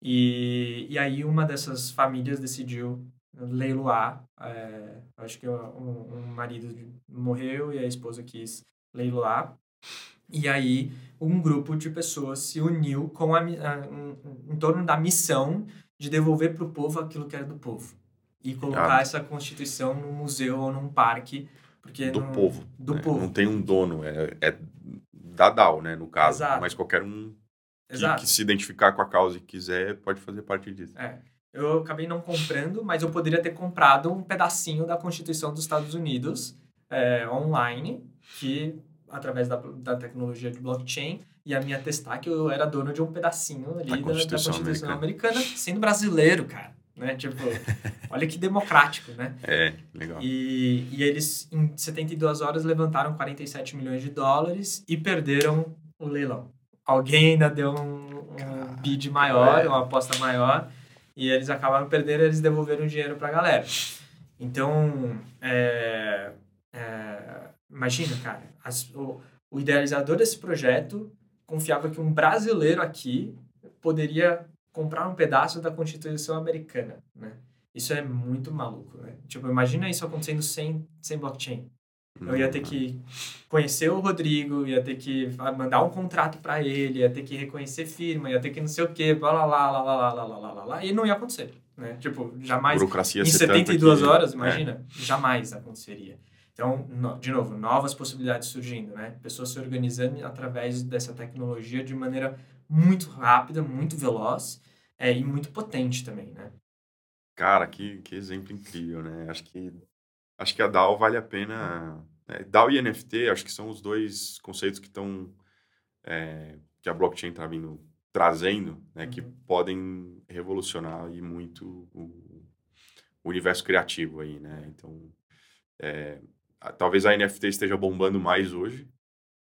E, e aí uma dessas famílias decidiu leiloar, é, acho que um, um marido morreu e a esposa quis leiloar e aí, um grupo de pessoas se uniu com a, a, um, em torno da missão de devolver para o povo aquilo que era do povo. E colocar ah. essa Constituição num museu ou num parque. Porque do no, povo. Do né? povo. Não tem um dono, é, é da DAO, né, no caso. Exato. Mas qualquer um que, que, se identificar com a causa e quiser pode fazer parte disso. É. Eu acabei não comprando, mas eu poderia ter comprado um pedacinho da Constituição dos Estados Unidos é, online, que através da, da tecnologia de blockchain e a minha testar que eu era dono de um pedacinho ali da, da Constituição, americana. americana. sendo brasileiro, cara. Né? Tipo, olha que democrático, né? É, legal. E, e eles, em 72 horas, levantaram 47 milhões de dólares e perderam o leilão. Alguém ainda deu um, um bid maior, é. uma aposta maior, e eles acabaram perdendo eles devolveram o dinheiro para a galera. Então, é, é, Imagina, cara, as, o, o idealizador desse projeto confiava que um brasileiro aqui poderia comprar um pedaço da Constituição americana, né? Isso é muito maluco, né? Tipo, imagina isso acontecendo sem, sem blockchain. Eu ia ter que conhecer o Rodrigo, ia ter que mandar um contrato para ele, ia ter que reconhecer firma, ia ter que não sei o quê, blá, blá, blá, blá, blá, blá, blá, blá, blá, e não ia acontecer, né? Tipo, jamais burocracia em ser tanta 72 que- horas, é. imagina, jamais aconteceria. Então, no- de novo, novas possibilidades surgindo, né? Pessoas se organizando através dessa tecnologia de maneira muito rápida, muito veloz é, e muito potente também, né? Cara, que, que exemplo incrível, né? Acho que, acho que a DAO vale a pena. né? DAO e NFT, acho que são os dois conceitos que estão. é, que a blockchain está vindo trazendo, né? Que Uhum. podem revolucionar aí muito o, o universo criativo aí, né? Então, é, a- talvez a NFT esteja bombando mais hoje,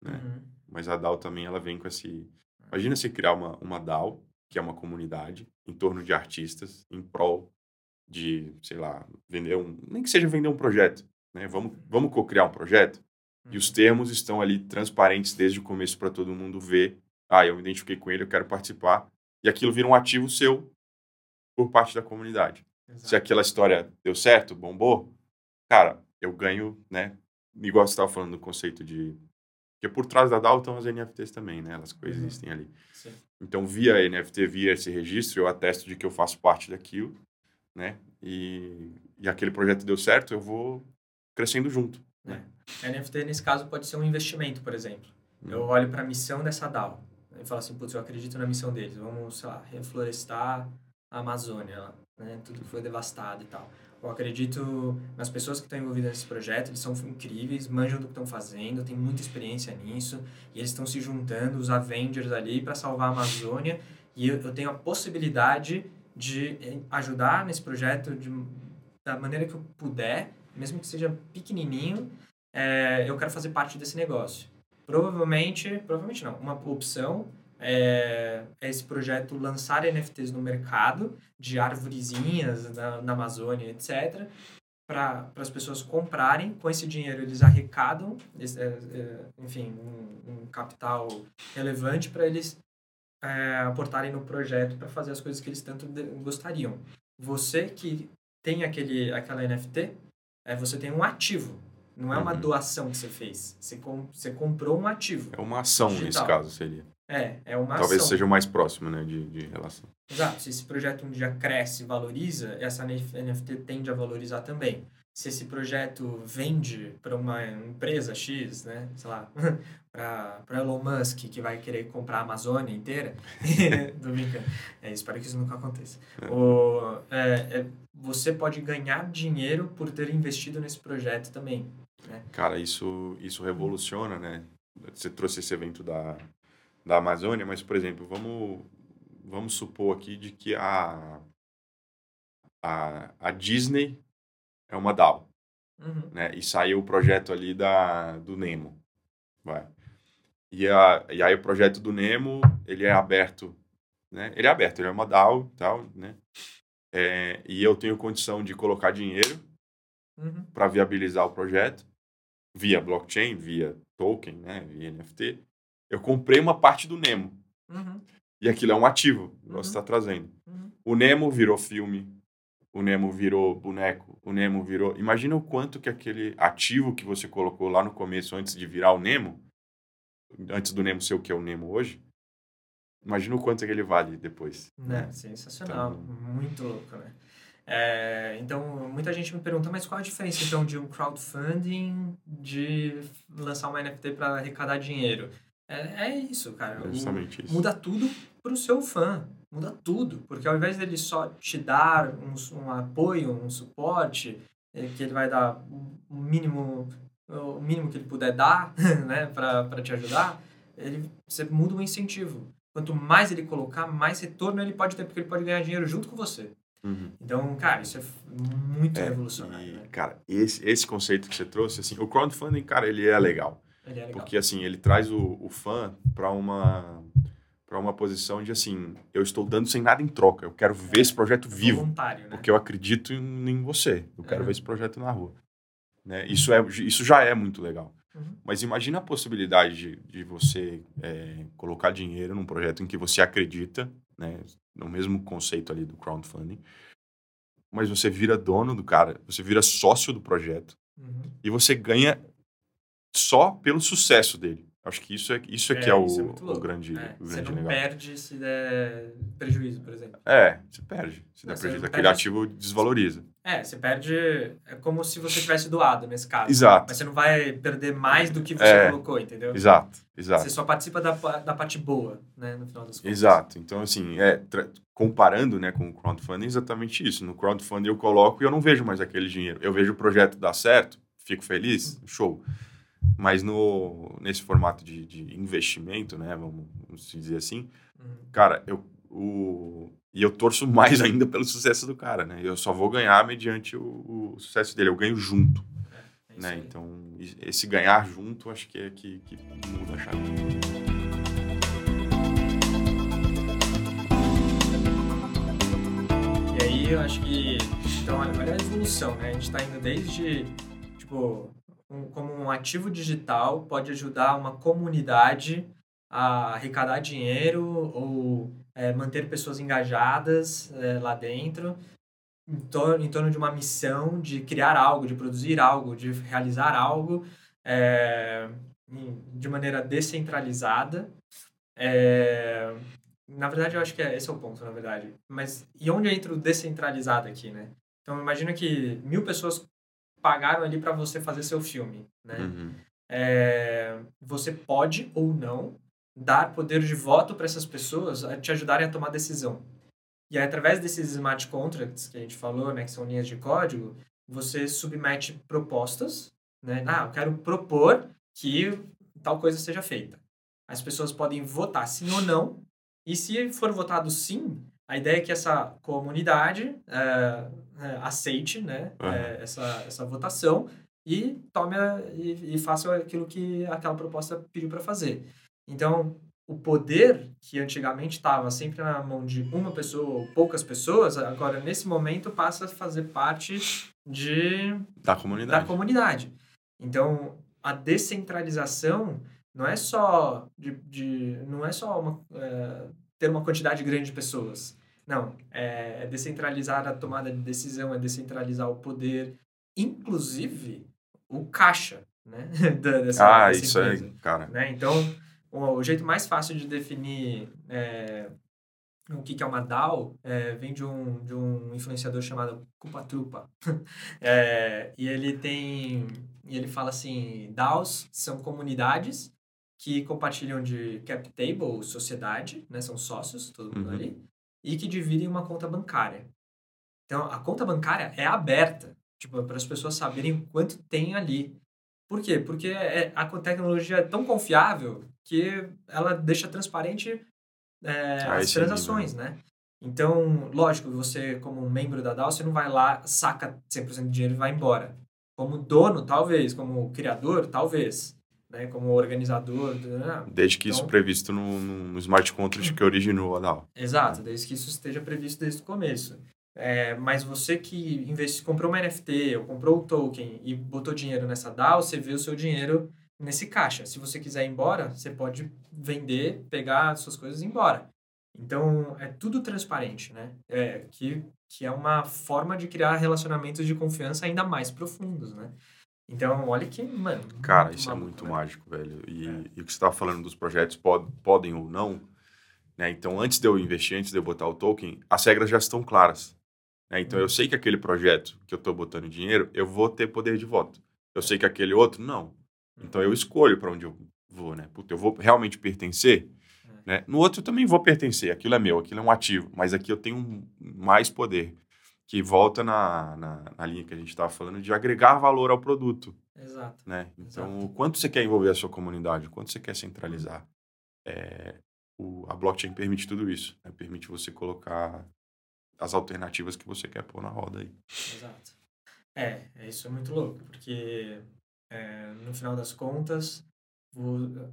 né? Uhum. Mas a DAO também ela vem com esse. Imagina você criar uma, uma DAO, que é uma comunidade, em torno de artistas, em prol de, sei lá, vender um. Nem que seja vender um projeto. Né? Vamos, vamos co-criar um projeto? E os termos estão ali transparentes desde o começo para todo mundo ver. Ah, eu me identifiquei com ele, eu quero participar. E aquilo vira um ativo seu por parte da comunidade. Se Exato. aquela história deu certo, bombou, cara, eu ganho, né? Igual você estava falando do conceito de. Porque por trás da DAO estão as NFTs também, né? Elas coexistem ali. Sim. Então, via NFT, via esse registro, eu atesto de que eu faço parte daquilo, né? E, e aquele projeto deu certo, eu vou crescendo junto. Né? NFT, nesse caso, pode ser um investimento, por exemplo. Hum. Eu olho para a missão dessa DAO e falo assim, putz, eu acredito na missão deles. Vamos, sei lá, reflorestar a Amazônia, né? Tudo que foi devastado e tal. Eu acredito nas pessoas que estão envolvidas nesse projeto, eles são incríveis, manjam do que estão fazendo, têm muita experiência nisso, e eles estão se juntando, os Avengers ali, para salvar a Amazônia, e eu, eu tenho a possibilidade de eh, ajudar nesse projeto de, da maneira que eu puder, mesmo que seja pequenininho, é, eu quero fazer parte desse negócio. Provavelmente, provavelmente não, uma opção é, é esse projeto lançar NFTs no mercado de arvorezinhas na, na Amazônia, etc., para as pessoas comprarem. Com esse dinheiro, eles arrecadam, enfim, um, um capital relevante para eles é, aportarem no projeto para fazer as coisas que eles tanto gostariam. Você que tem aquele, aquela NFT, é, você tem um ativo. Não é uma Uhum. doação que você fez. Você, com, você comprou um ativo. É uma ação nesse Digital. caso, seria. É, é uma Talvez ação. seja o mais próximo, né, de, de relação. Exato. Se esse projeto um dia cresce e valoriza, essa NFT tende a valorizar também. Se esse projeto vende para uma empresa X, né, sei lá, para Elon Musk, que vai querer comprar a Amazônia inteira, tô brincando. É, espero que isso nunca aconteça. O, é, é, você pode ganhar dinheiro por ter investido nesse projeto também. Cara, isso, isso revoluciona, né? Você trouxe esse evento da, da Amazônia, mas, por exemplo, vamos, vamos supor aqui de que a, a, a Disney é uma DAO, Uhum. né? E saiu o projeto ali da, do Nemo, vai. E, a, e aí o projeto do Nemo, ele é aberto, né? Ele é aberto, ele é uma DAO e tal, né? É, e eu tenho condição de colocar dinheiro Uhum. para viabilizar o projeto via blockchain, via token, né, via NFT. Eu comprei uma parte do Nemo Uhum. e aquilo é um ativo que Uhum. você está trazendo. Uhum. O Nemo virou filme, o Nemo virou boneco, o Nemo virou. Imagina o quanto que aquele ativo que você colocou lá no começo antes de virar o Nemo, antes do Nemo ser o que é o Nemo hoje. Imagina o quanto que ele vale depois. Né? Sensacional, Então- muito louco, né? É, então, muita gente me pergunta, mas qual a diferença então de um crowdfunding de lançar uma NFT para arrecadar dinheiro? É, é isso, cara. É O- justamente isso. muda tudo pro seu fã. Muda tudo. Porque ao invés dele só te dar um, um apoio, um suporte, eh, que ele vai dar o mínimo, o mínimo que ele puder dar, né, para te ajudar, ele, você muda o incentivo. Quanto mais ele colocar, mais retorno ele pode ter, porque ele pode ganhar dinheiro junto com você. Uhum. Então, cara, isso é muito É, revolucionário. e, né? cara, esse, esse conceito que você trouxe, assim, o crowdfunding, cara, ele é legal. Ele é legal. Porque, assim, ele traz o, o fã para uma para uma posição de, assim, eu estou dando sem nada em troca. Eu quero ver esse projeto vivo, Voluntário, né? porque eu acredito em, em você. Eu quero Uhum. ver esse projeto na rua. Né? Isso, é, isso já é muito legal. Uhum. Mas imagina a possibilidade de, de você é, colocar dinheiro num projeto em que você acredita, né? No mesmo conceito ali do crowdfunding. Mas você vira dono do cara, você vira sócio do projeto Uhum. e você ganha só pelo sucesso dele. Acho que isso é, isso é, que é, o, é o grande, é, o Você grande não legal. perde se der prejuízo, por exemplo. É, você perde. Se der Não, você prejuízo, aquele perde- ativo desvaloriza. É, você perde. É como se você tivesse doado nesse caso. Exato. Mas você não vai perder mais do que você É. colocou, entendeu? Exato, exato. Você só participa da, da parte boa, né? No final das contas. Exato. Então, assim, é, comparando né, com o crowdfunding, é exatamente isso. No crowdfunding eu coloco e eu não vejo mais aquele dinheiro. Eu vejo o projeto dar certo, fico feliz, show. Mas no, nesse formato de, de investimento, né, vamos, vamos dizer assim, Uhum. cara, eu, o, e eu torço mais ainda pelo sucesso do cara, né? Eu só vou ganhar mediante o, o sucesso dele. Eu ganho junto, É isso né? aí. Então, esse ganhar junto, acho que é que, que muda a chave. E aí eu acho que. Então, olha, olha a evolução, né? A gente está indo desde, tipo, um- como um ativo digital pode ajudar uma comunidade a arrecadar dinheiro ou é, manter pessoas engajadas é, lá dentro em torno, em torno de uma missão de criar algo, de produzir algo, de realizar algo é, de maneira descentralizada. É, na verdade, eu acho que é, esse é o ponto, na verdade. Mas e onde entra o descentralizado aqui, né? Então, imagina que mil pessoas pagaram ali para você fazer seu filme, né? Uhum. É, você pode ou não dar poder de voto para essas pessoas a te ajudarem a tomar decisão. E aí, através desses smart contracts que a gente falou, né, que são linhas de código, você submete propostas, né? Ah, eu quero propor que tal coisa seja feita. As pessoas podem votar sim ou não, e se for votado sim, a ideia é que essa comunidade é, é, aceite né, é, essa, essa votação e tome a, e, e faça aquilo que aquela proposta pediu para fazer. Então, o poder que antigamente estava sempre na mão de uma pessoa ou poucas pessoas, agora nesse momento passa a fazer parte de Da da comunidade. comunidade. Então, a descentralização não é só de, de não é só uma, é, ter uma quantidade grande de pessoas. Não, é, é descentralizar a tomada de decisão, é descentralizar o poder, inclusive o caixa, né? da- dessa, Ah, dessa isso empresa, cara. né? Então, o, o jeito mais fácil de definir é, o que, que é uma DAO é, vem de um, de um influenciador chamado Cupa Trupa. É, e ele tem. E ele fala assim: DAOs são comunidades que compartilham de cap table, sociedade, né? São sócios, todo mundo Uhum. ali, e que dividem uma conta bancária. Então, a conta bancária é aberta, tipo, para as pessoas saberem quanto tem ali. Por quê? Porque é- a tecnologia é tão confiável que ela deixa transparente é, Ah, as transações, né? Então, lógico, você como membro da DAO, você não vai lá, saca 100% do dinheiro e vai embora. Como dono, talvez. Como criador, talvez. Né? Como organizador. né? Desde que isso Então- previsto no, no, smart contract que originou a DAO. Exato, desde que isso esteja previsto desde o começo. É, mas você que investi, comprou uma NFT ou comprou o token e botou dinheiro nessa DAO, você vê o seu dinheiro nesse caixa. Se você quiser ir embora, você pode vender, pegar as suas coisas e ir embora. Então, é tudo transparente, né? É, que, que é uma forma de criar relacionamentos de confiança ainda mais profundos, né? Então, olha que, mano... Cara, isso é maluco, muito né? mágico, velho. E, É. e o que você estava falando dos projetos pod- podem ou não, né? Então, antes de eu investir, antes de eu botar o token, as regras já estão claras. né? Então, eu sei que aquele projeto que eu estou botando dinheiro, eu vou ter poder de voto. Eu sei que aquele outro, não. Então, eu escolho para onde eu vou, né? Puta, eu vou realmente pertencer? Né? No outro, eu também vou pertencer. Aquilo é meu, aquilo é um ativo. Mas aqui eu tenho mais poder. Que volta na, na, na linha que a gente estava falando de agregar valor ao produto Exato. né? Então, Exato. o quanto você quer envolver a sua comunidade, o quanto você quer centralizar. É, o, a blockchain permite tudo isso, né? permite você colocar as alternativas que você quer pôr na roda aí. Exato. É, é, isso é muito louco, porque é, no final das contas, quando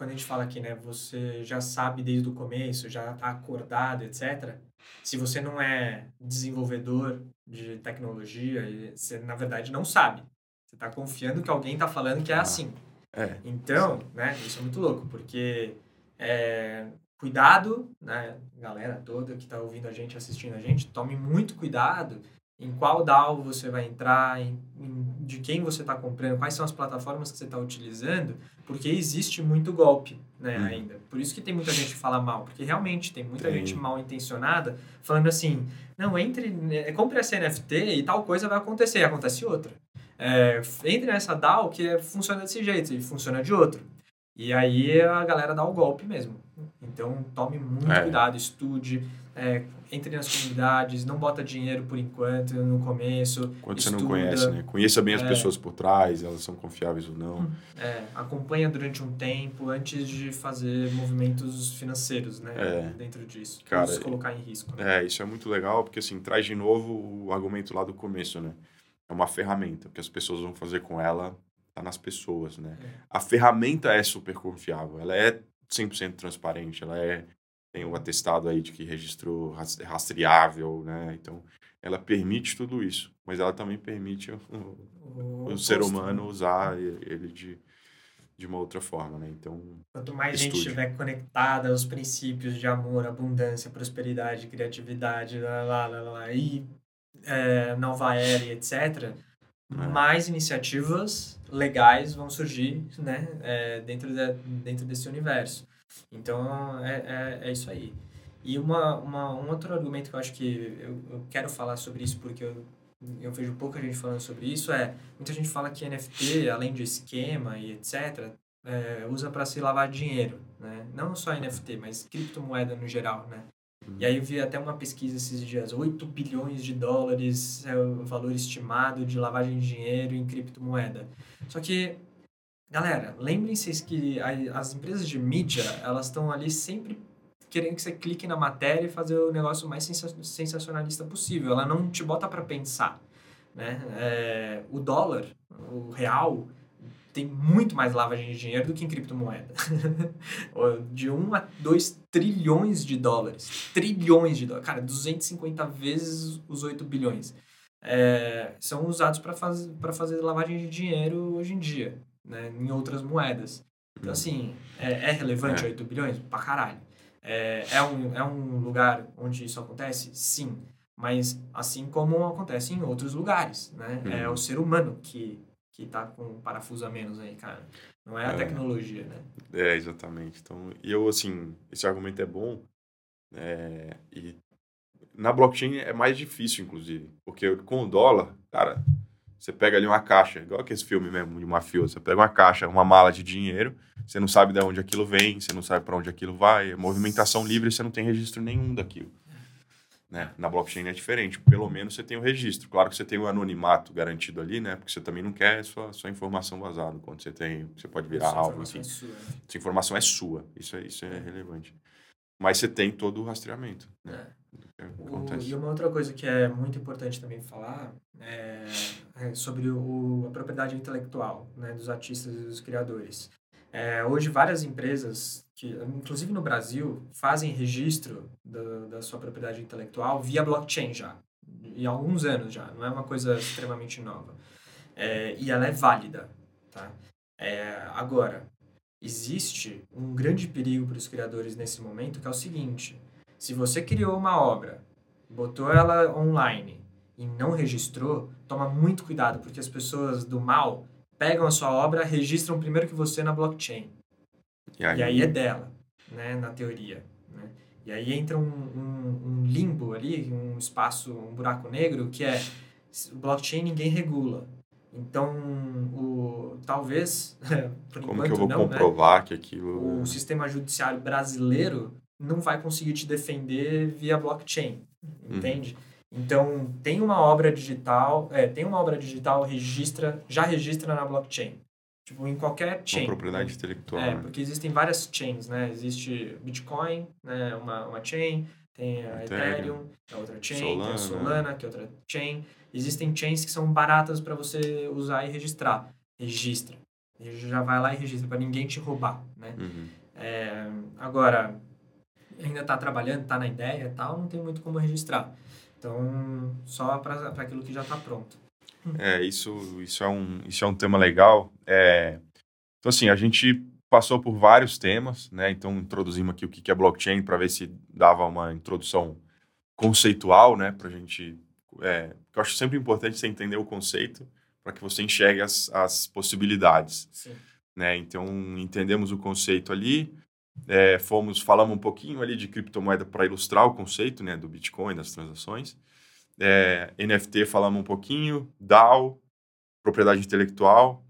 a gente fala aqui, né, você já sabe desde o começo, já está acordado, etc. Se você não é desenvolvedor de tecnologia, e você na verdade não sabe. Você está confiando que alguém está falando que é Ah, assim. É, Então, né, isso é muito louco, porque é, cuidado, né, galera toda que está ouvindo a gente, assistindo a gente, tome muito cuidado em qual DAO você vai entrar, em, em de quem você está comprando, quais são as plataformas que você está utilizando, porque existe muito golpe né, hum. ainda. Por isso que tem muita gente que fala mal, porque realmente tem muita tem. gente mal intencionada falando assim, não, entre, é, compre essa NFT e tal coisa vai acontecer, e acontece outra. É, entre nessa DAO que é, funciona desse jeito e funciona de outro. E aí a galera dá o golpe mesmo. Então tome muito é. cuidado, estude, é, entre nas comunidades, não bota dinheiro por enquanto, no começo. Quando você não conhece, né? Conheça bem as é, pessoas por trás, elas são confiáveis ou não. Hum, é, acompanha durante um tempo antes de fazer movimentos financeiros, né? É, dentro disso. Cara, se colocar em risco. Né? É, isso é muito legal, porque assim, traz de novo o argumento lá do começo, né? É uma ferramenta, que as pessoas vão fazer com ela tá nas pessoas, né? É. A ferramenta é super confiável, ela é 100% transparente, ela é tem o atestado aí de que registro rastreável, né? Então, ela permite tudo isso, mas ela também permite o, o, o ser humano né? usar ele de, de uma outra forma, né? Então, quanto mais estude. gente estiver conectada aos princípios de amor, abundância, prosperidade, criatividade, lá, lá, lá, lá e é, nova era, etc., é. mais iniciativas legais vão surgir, né? É, dentro, de, dentro desse universo. Então, é, é, é isso aí. E uma, uma, um outro argumento que eu acho que eu, eu quero falar sobre isso, porque eu, eu vejo pouca gente falando sobre isso, é muita gente fala que NFT, além de esquema e etc., é, usa para se lavar dinheiro, né? Não só NFT, mas criptomoeda no geral, né? E aí eu vi até uma pesquisa esses dias, 8 bilhões de dólares é o valor estimado de lavagem de dinheiro em criptomoeda. Só que Galera, lembrem-se que as empresas de mídia, elas estão ali sempre querendo que você clique na matéria e fazer o negócio mais sensacionalista possível. Ela não te bota para pensar, né? É, o dólar, o real, tem muito mais lavagem de dinheiro do que em criptomoeda. de 1 a 2 trilhões de dólares. Trilhões de dólares. Cara, 250 vezes os 8 bilhões. É, são usados para faz, fazer lavagem de dinheiro hoje em dia né, em outras moedas. Então, assim, é, é relevante é. 8 bilhões? Pra caralho. É, é, um, é um lugar onde isso acontece? Sim. Mas assim como acontece em outros lugares, né? Uhum. É o ser humano que, que tá com um parafuso a menos aí, cara. Não é a é. tecnologia, né? É, exatamente. Então, eu, assim, esse argumento é bom. É, e na blockchain é mais difícil, inclusive. Porque com o dólar, cara, você pega ali uma caixa, igual aquele filme mesmo de mafioso. Você pega uma caixa, uma mala de dinheiro, você não sabe de onde aquilo vem, você não sabe para onde aquilo vai. É movimentação livre, você não tem registro nenhum daquilo. Né? Na blockchain é diferente. Pelo menos você tem o registro. Claro que você tem o anonimato garantido ali, né? Porque você também não quer sua, sua informação vazada. Quando você tem, você pode virar alvo. Assim. É sua. Essa informação é sua. Isso é, isso é relevante. Mas você tem todo o rastreamento. Né? É. O, e uma outra coisa que é muito importante também falar é é, sobre o, a propriedade intelectual né, dos artistas e dos criadores. É, hoje, várias empresas, que, inclusive no Brasil, fazem registro da, da sua propriedade intelectual via blockchain já, e há alguns anos já, não é uma coisa extremamente nova. É, e ela é válida. Tá? É, agora, existe um grande perigo para os criadores nesse momento, que é o seguinte: se você criou uma obra, botou ela online e não registrou, toma muito cuidado, porque as pessoas do mal pegam a sua obra, registram primeiro que você na blockchain. E aí, e aí é dela, né, na teoria. Né? E aí entra um, um, um, limbo ali, um espaço, um buraco negro, que é o blockchain ninguém regula. Então, o, talvez, por Como enquanto que eu vou não, né, comprovar né? que aquilo... O sistema judiciário brasileiro não vai conseguir te defender via blockchain, uhum. entende? Então, tem uma obra digital, é, tem uma obra digital, registra, já registra na blockchain. Tipo, em qualquer chain. Uma propriedade intelectual. É, né? porque existem várias chains, né? Existe Bitcoin, né? Uma, uma chain, tem a Ethereum, Ethereum é outra chain, Solana. tem a Solana, que é outra chain. Existem chains que são baratas para você usar e registrar. Registra. Já vai lá e registra, para ninguém te roubar, né? Uhum. É, agora, ainda está trabalhando, está na ideia e tal, não tem muito como registrar. Então, só para aquilo que já está pronto. É, isso, isso, é um, isso é um tema legal. É, então, assim, a gente passou por vários temas, né? Então, introduzimos aqui o que é blockchain para ver se dava uma introdução conceitual, né? Para a gente É, eu acho sempre importante você entender o conceito para que você enxergue as, as possibilidades. Sim. Né? Então, entendemos o conceito ali, é, fomos, falamos um pouquinho ali de criptomoeda para ilustrar o conceito né, do Bitcoin, das transações. É, NFT falamos um pouquinho, DAO, propriedade intelectual,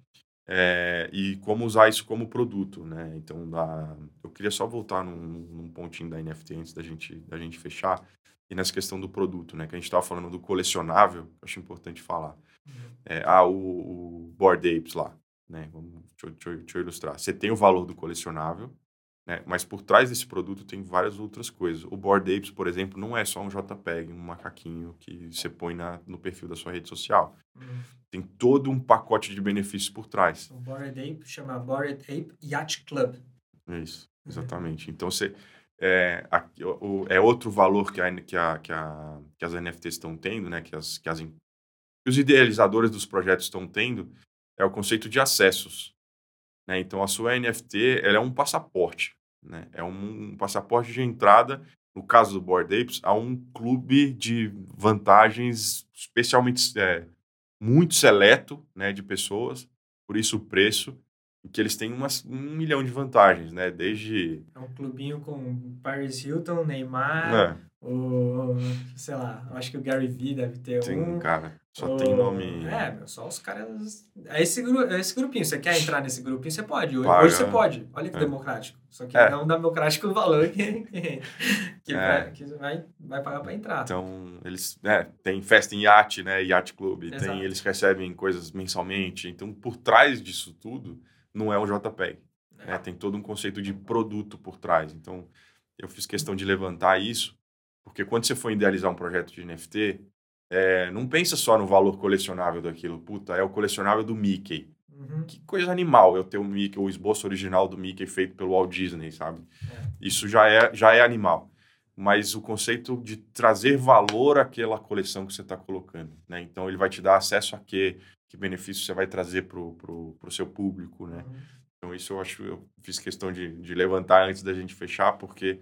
é, e como usar isso como produto, né? Então, da, eu queria só voltar num, num, pontinho da NFT antes da gente, da gente fechar, e nessa questão do produto, né? Que a gente estava falando do colecionável, acho importante falar. É, ah, o, o Board Apes lá, né? Vamos, deixa, deixa, deixa eu ilustrar. Você tem o valor do colecionável, né? Mas por trás desse produto tem várias outras coisas. O Board Apes, por exemplo, não é só um JPEG, um macaquinho que você põe na, no perfil da sua rede social. Uhum. Tem todo um pacote de benefícios por trás. O Bored Ape chama Bored Ape Yacht Club. Isso, uhum. exatamente. Uhum. Então, você, é, a, o, é outro valor que, a, que, a, que, a, que as NFTs estão tendo, né? que, as, que, as, que os idealizadores dos projetos estão tendo, é o conceito de acessos. Né? Então, a sua NFT ela é um passaporte. Né? É um, um passaporte de entrada, no caso do Board Apes, a um clube de vantagens especialmente é, muito seleto né, de pessoas, por isso o preço, que eles têm umas, um milhão de vantagens, né? Desde... É um clubinho com Paris Hilton, Neymar, é. o... sei lá, acho que o Gary Vee deve ter tem, um. cara, só o... tem nome... É, meu, só os caras... É esse, é esse grupinho, você quer entrar nesse grupinho, você pode. Hoje, hoje você pode, olha que é. democrático. Só que é. não democrático o valor que, que, é. vai, que vai, vai pagar para entrar. Então, eles né, tem festa em iate, né? Yacht Club, tem, eles recebem coisas mensalmente. Então, por trás disso tudo não é um JPEG. É. Né? Tem todo um conceito de produto por trás. Então, eu fiz questão de levantar isso, porque quando você for idealizar um projeto de NFT, é, não pensa só no valor colecionável daquilo. Puta, é o colecionável do Mickey. Uhum. Que coisa animal eu ter o Mickey, o esboço original do Mickey feito pelo Walt Disney, sabe? É. Isso já é, já é animal. Mas o conceito de trazer valor àquela coleção que você está colocando, né? Então, ele vai te dar acesso a quê? que benefício você vai trazer para o seu público, né? Uhum. Então, isso eu acho, eu fiz questão de, de levantar antes da gente fechar, porque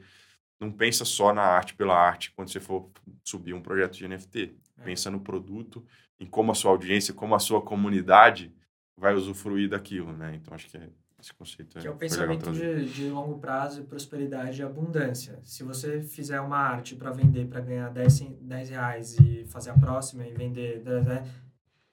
não pensa só na arte pela arte quando você for subir um projeto de NFT. É. Pensa no produto, em como a sua audiência, como a sua comunidade vai usufruir daquilo, né? Então, acho que é, esse conceito que é, é o pensamento de, de, longo prazo, prosperidade e abundância. Se você fizer uma arte para vender, para ganhar 10, 10 reais e fazer a próxima e vender, né?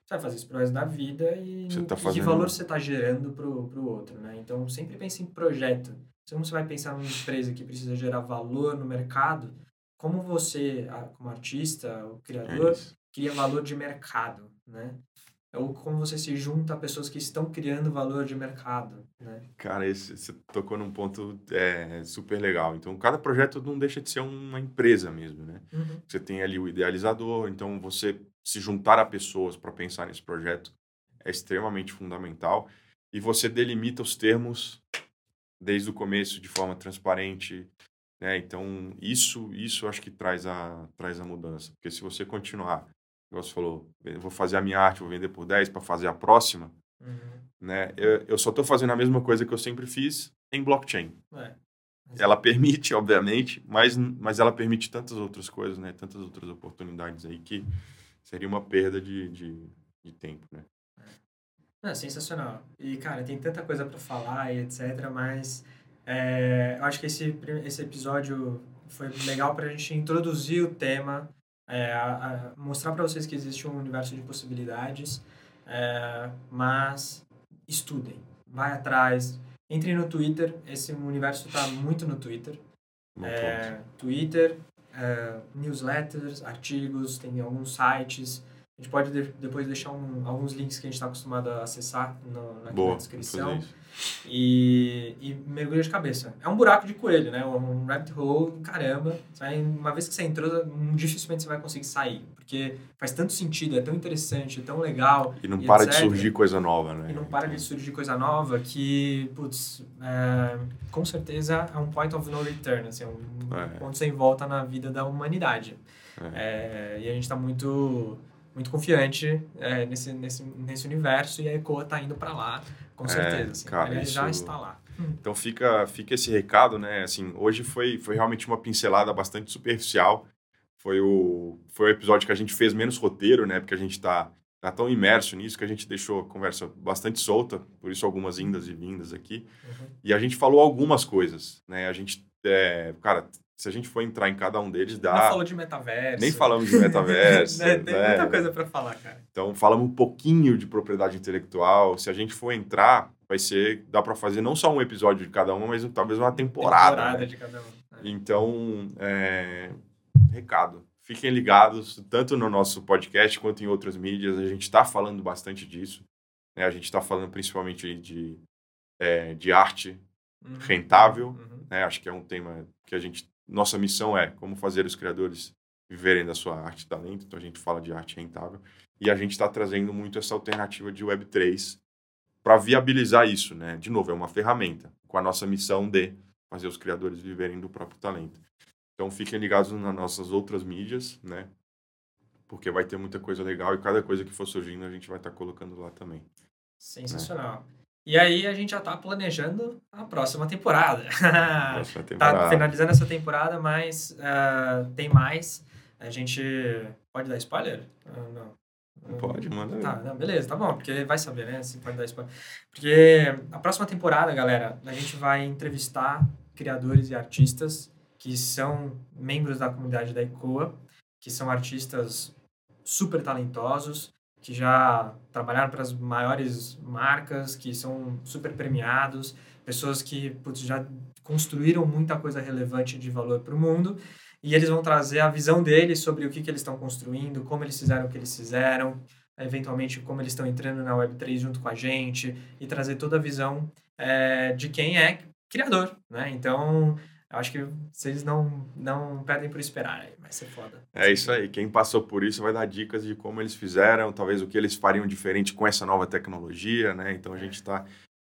Você vai fazer isso pro resto da vida e tá fazendo... que valor você está gerando pro, pro outro, né? Então, sempre pense em projeto. Se você vai pensar numa empresa que precisa gerar valor no mercado, como você, como artista, o criador, é cria valor de mercado, né? Ou como você se junta a pessoas que estão criando valor de mercado, né? Cara, esse, você tocou num ponto é, super legal. Então, cada projeto não deixa de ser uma empresa mesmo, né? Uhum. Você tem ali o idealizador, então você se juntar a pessoas para pensar nesse projeto é extremamente fundamental. E você delimita os termos desde o começo de forma transparente. Né? Então, isso, isso acho que traz a, traz a mudança. Porque se você continuar, como você falou, eu vou fazer a minha arte, vou vender por 10 para fazer a próxima, uhum. né? eu, eu só estou fazendo a mesma coisa que eu sempre fiz em blockchain. É. Ela permite, obviamente, mas, mas ela permite tantas outras coisas, né? tantas outras oportunidades aí que seria uma perda de, de, de tempo, né? É, sensacional. E, cara, tem tanta coisa para falar e etc, mas é, eu acho que esse, esse episódio foi legal para a gente introduzir o tema, é, a, a mostrar para vocês que existe um universo de possibilidades, é, mas estudem, vai atrás, entre no Twitter, esse universo está muito no Twitter. É, Twitter, uh, newsletters, artigos, tem alguns sites. A gente pode de, depois deixar um, alguns links que a gente está acostumado a acessar no, na, Boa, na descrição. E, e mergulha de cabeça. É um buraco de coelho, né? Um rabbit hole, caramba. Uma vez que você entrou, dificilmente você vai conseguir sair. Porque faz tanto sentido, é tão interessante, é tão legal. E não e para etc. de surgir coisa nova, né? E não para de surgir coisa nova que, putz, é, com certeza é um point of no return, assim, um é. ponto sem volta na vida da humanidade. É. é e a gente está muito muito confiante é, nesse, nesse, nesse universo e a ECOA está indo para lá, com é, certeza. Assim, cara, isso... já está lá. Hum. Então fica, fica esse recado, né? Assim, hoje foi, foi realmente uma pincelada bastante superficial. foi o, foi o episódio que a gente fez menos roteiro, né? Porque a gente tá, tá tão imerso nisso que a gente deixou a conversa bastante solta, por isso algumas indas e vindas aqui. Uhum. E a gente falou algumas coisas, né? A gente, é, cara, se a gente for entrar em cada um deles, dá. Não falou de metaverso. Nem falamos de metaverso. né? Tem né? muita coisa para falar, cara. Então, falamos um pouquinho de propriedade intelectual. Se a gente for entrar, vai ser. Dá para fazer não só um episódio de cada uma, mas talvez uma temporada. Temporada né? de cada um. É. Então, é, recado. Fiquem ligados, tanto no nosso podcast quanto em outras mídias. A gente está falando bastante disso. Né? A gente está falando principalmente de, é, de arte uhum. rentável. Uhum. Né? Acho que é um tema que a gente. Nossa missão é como fazer os criadores viverem da sua arte e talento. Então a gente fala de arte rentável. E a gente está trazendo muito essa alternativa de Web3 para viabilizar isso. Né? De novo, é uma ferramenta com a nossa missão de fazer os criadores viverem do próprio talento. Então fiquem ligados nas nossas outras mídias, né? Porque vai ter muita coisa legal e cada coisa que for surgindo a gente vai estar tá colocando lá também. Sensacional. Né? E aí a gente já está planejando a próxima temporada. Próxima temporada. tá finalizando essa temporada, mas uh, tem mais. A gente pode dar spoiler? Uh, não. Pode, manda. Tá, não, beleza, tá bom, porque vai saber, né? Se pode dar spoiler. Porque a próxima temporada, galera, a gente vai entrevistar criadores e artistas que são membros da comunidade da ECOA, que são artistas super talentosos, que já trabalharam para as maiores marcas, que são super premiados, pessoas que putz, já construíram muita coisa relevante de valor para o mundo, e eles vão trazer a visão deles sobre o que, que eles estão construindo, como eles fizeram o que eles fizeram, eventualmente como eles estão entrando na Web3 junto com a gente, e trazer toda a visão é, de quem é criador, né? Então, acho que vocês não, não perdem por esperar, vai ser foda. É isso aí, quem passou por isso vai dar dicas de como eles fizeram, talvez o que eles fariam diferente com essa nova tecnologia, né? Então a gente está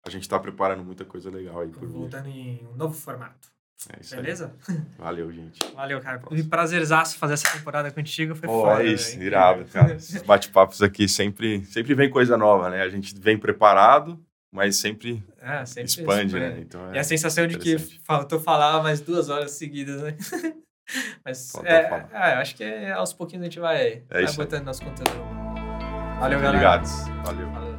a gente tá preparando muita coisa legal aí por Voltando em um novo formato. É isso Beleza? Aí. Valeu, gente. Valeu, cara. Foi prazerzaço fazer essa temporada contigo, foi Pô, foda. É isso, véio. irado, cara. Esses bate-papos aqui sempre, sempre vem coisa nova, né? A gente vem preparado, mas sempre, é, sempre expande, né? Então, é e a sensação de que faltou falar mais duas horas seguidas, né? mas é, é, acho que é, aos pouquinhos a gente vai, é vai botando nosso conteúdo. Valeu, Fiquem galera. ligados. Valeu. Valeu.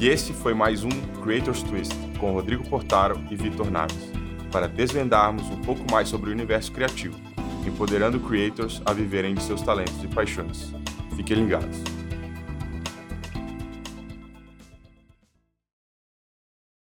E esse foi mais um Creators Twist com Rodrigo Portaro e Vitor Naves, para desvendarmos um pouco mais sobre o universo criativo, empoderando creators a viverem de seus talentos e paixões. Fiquem ligados.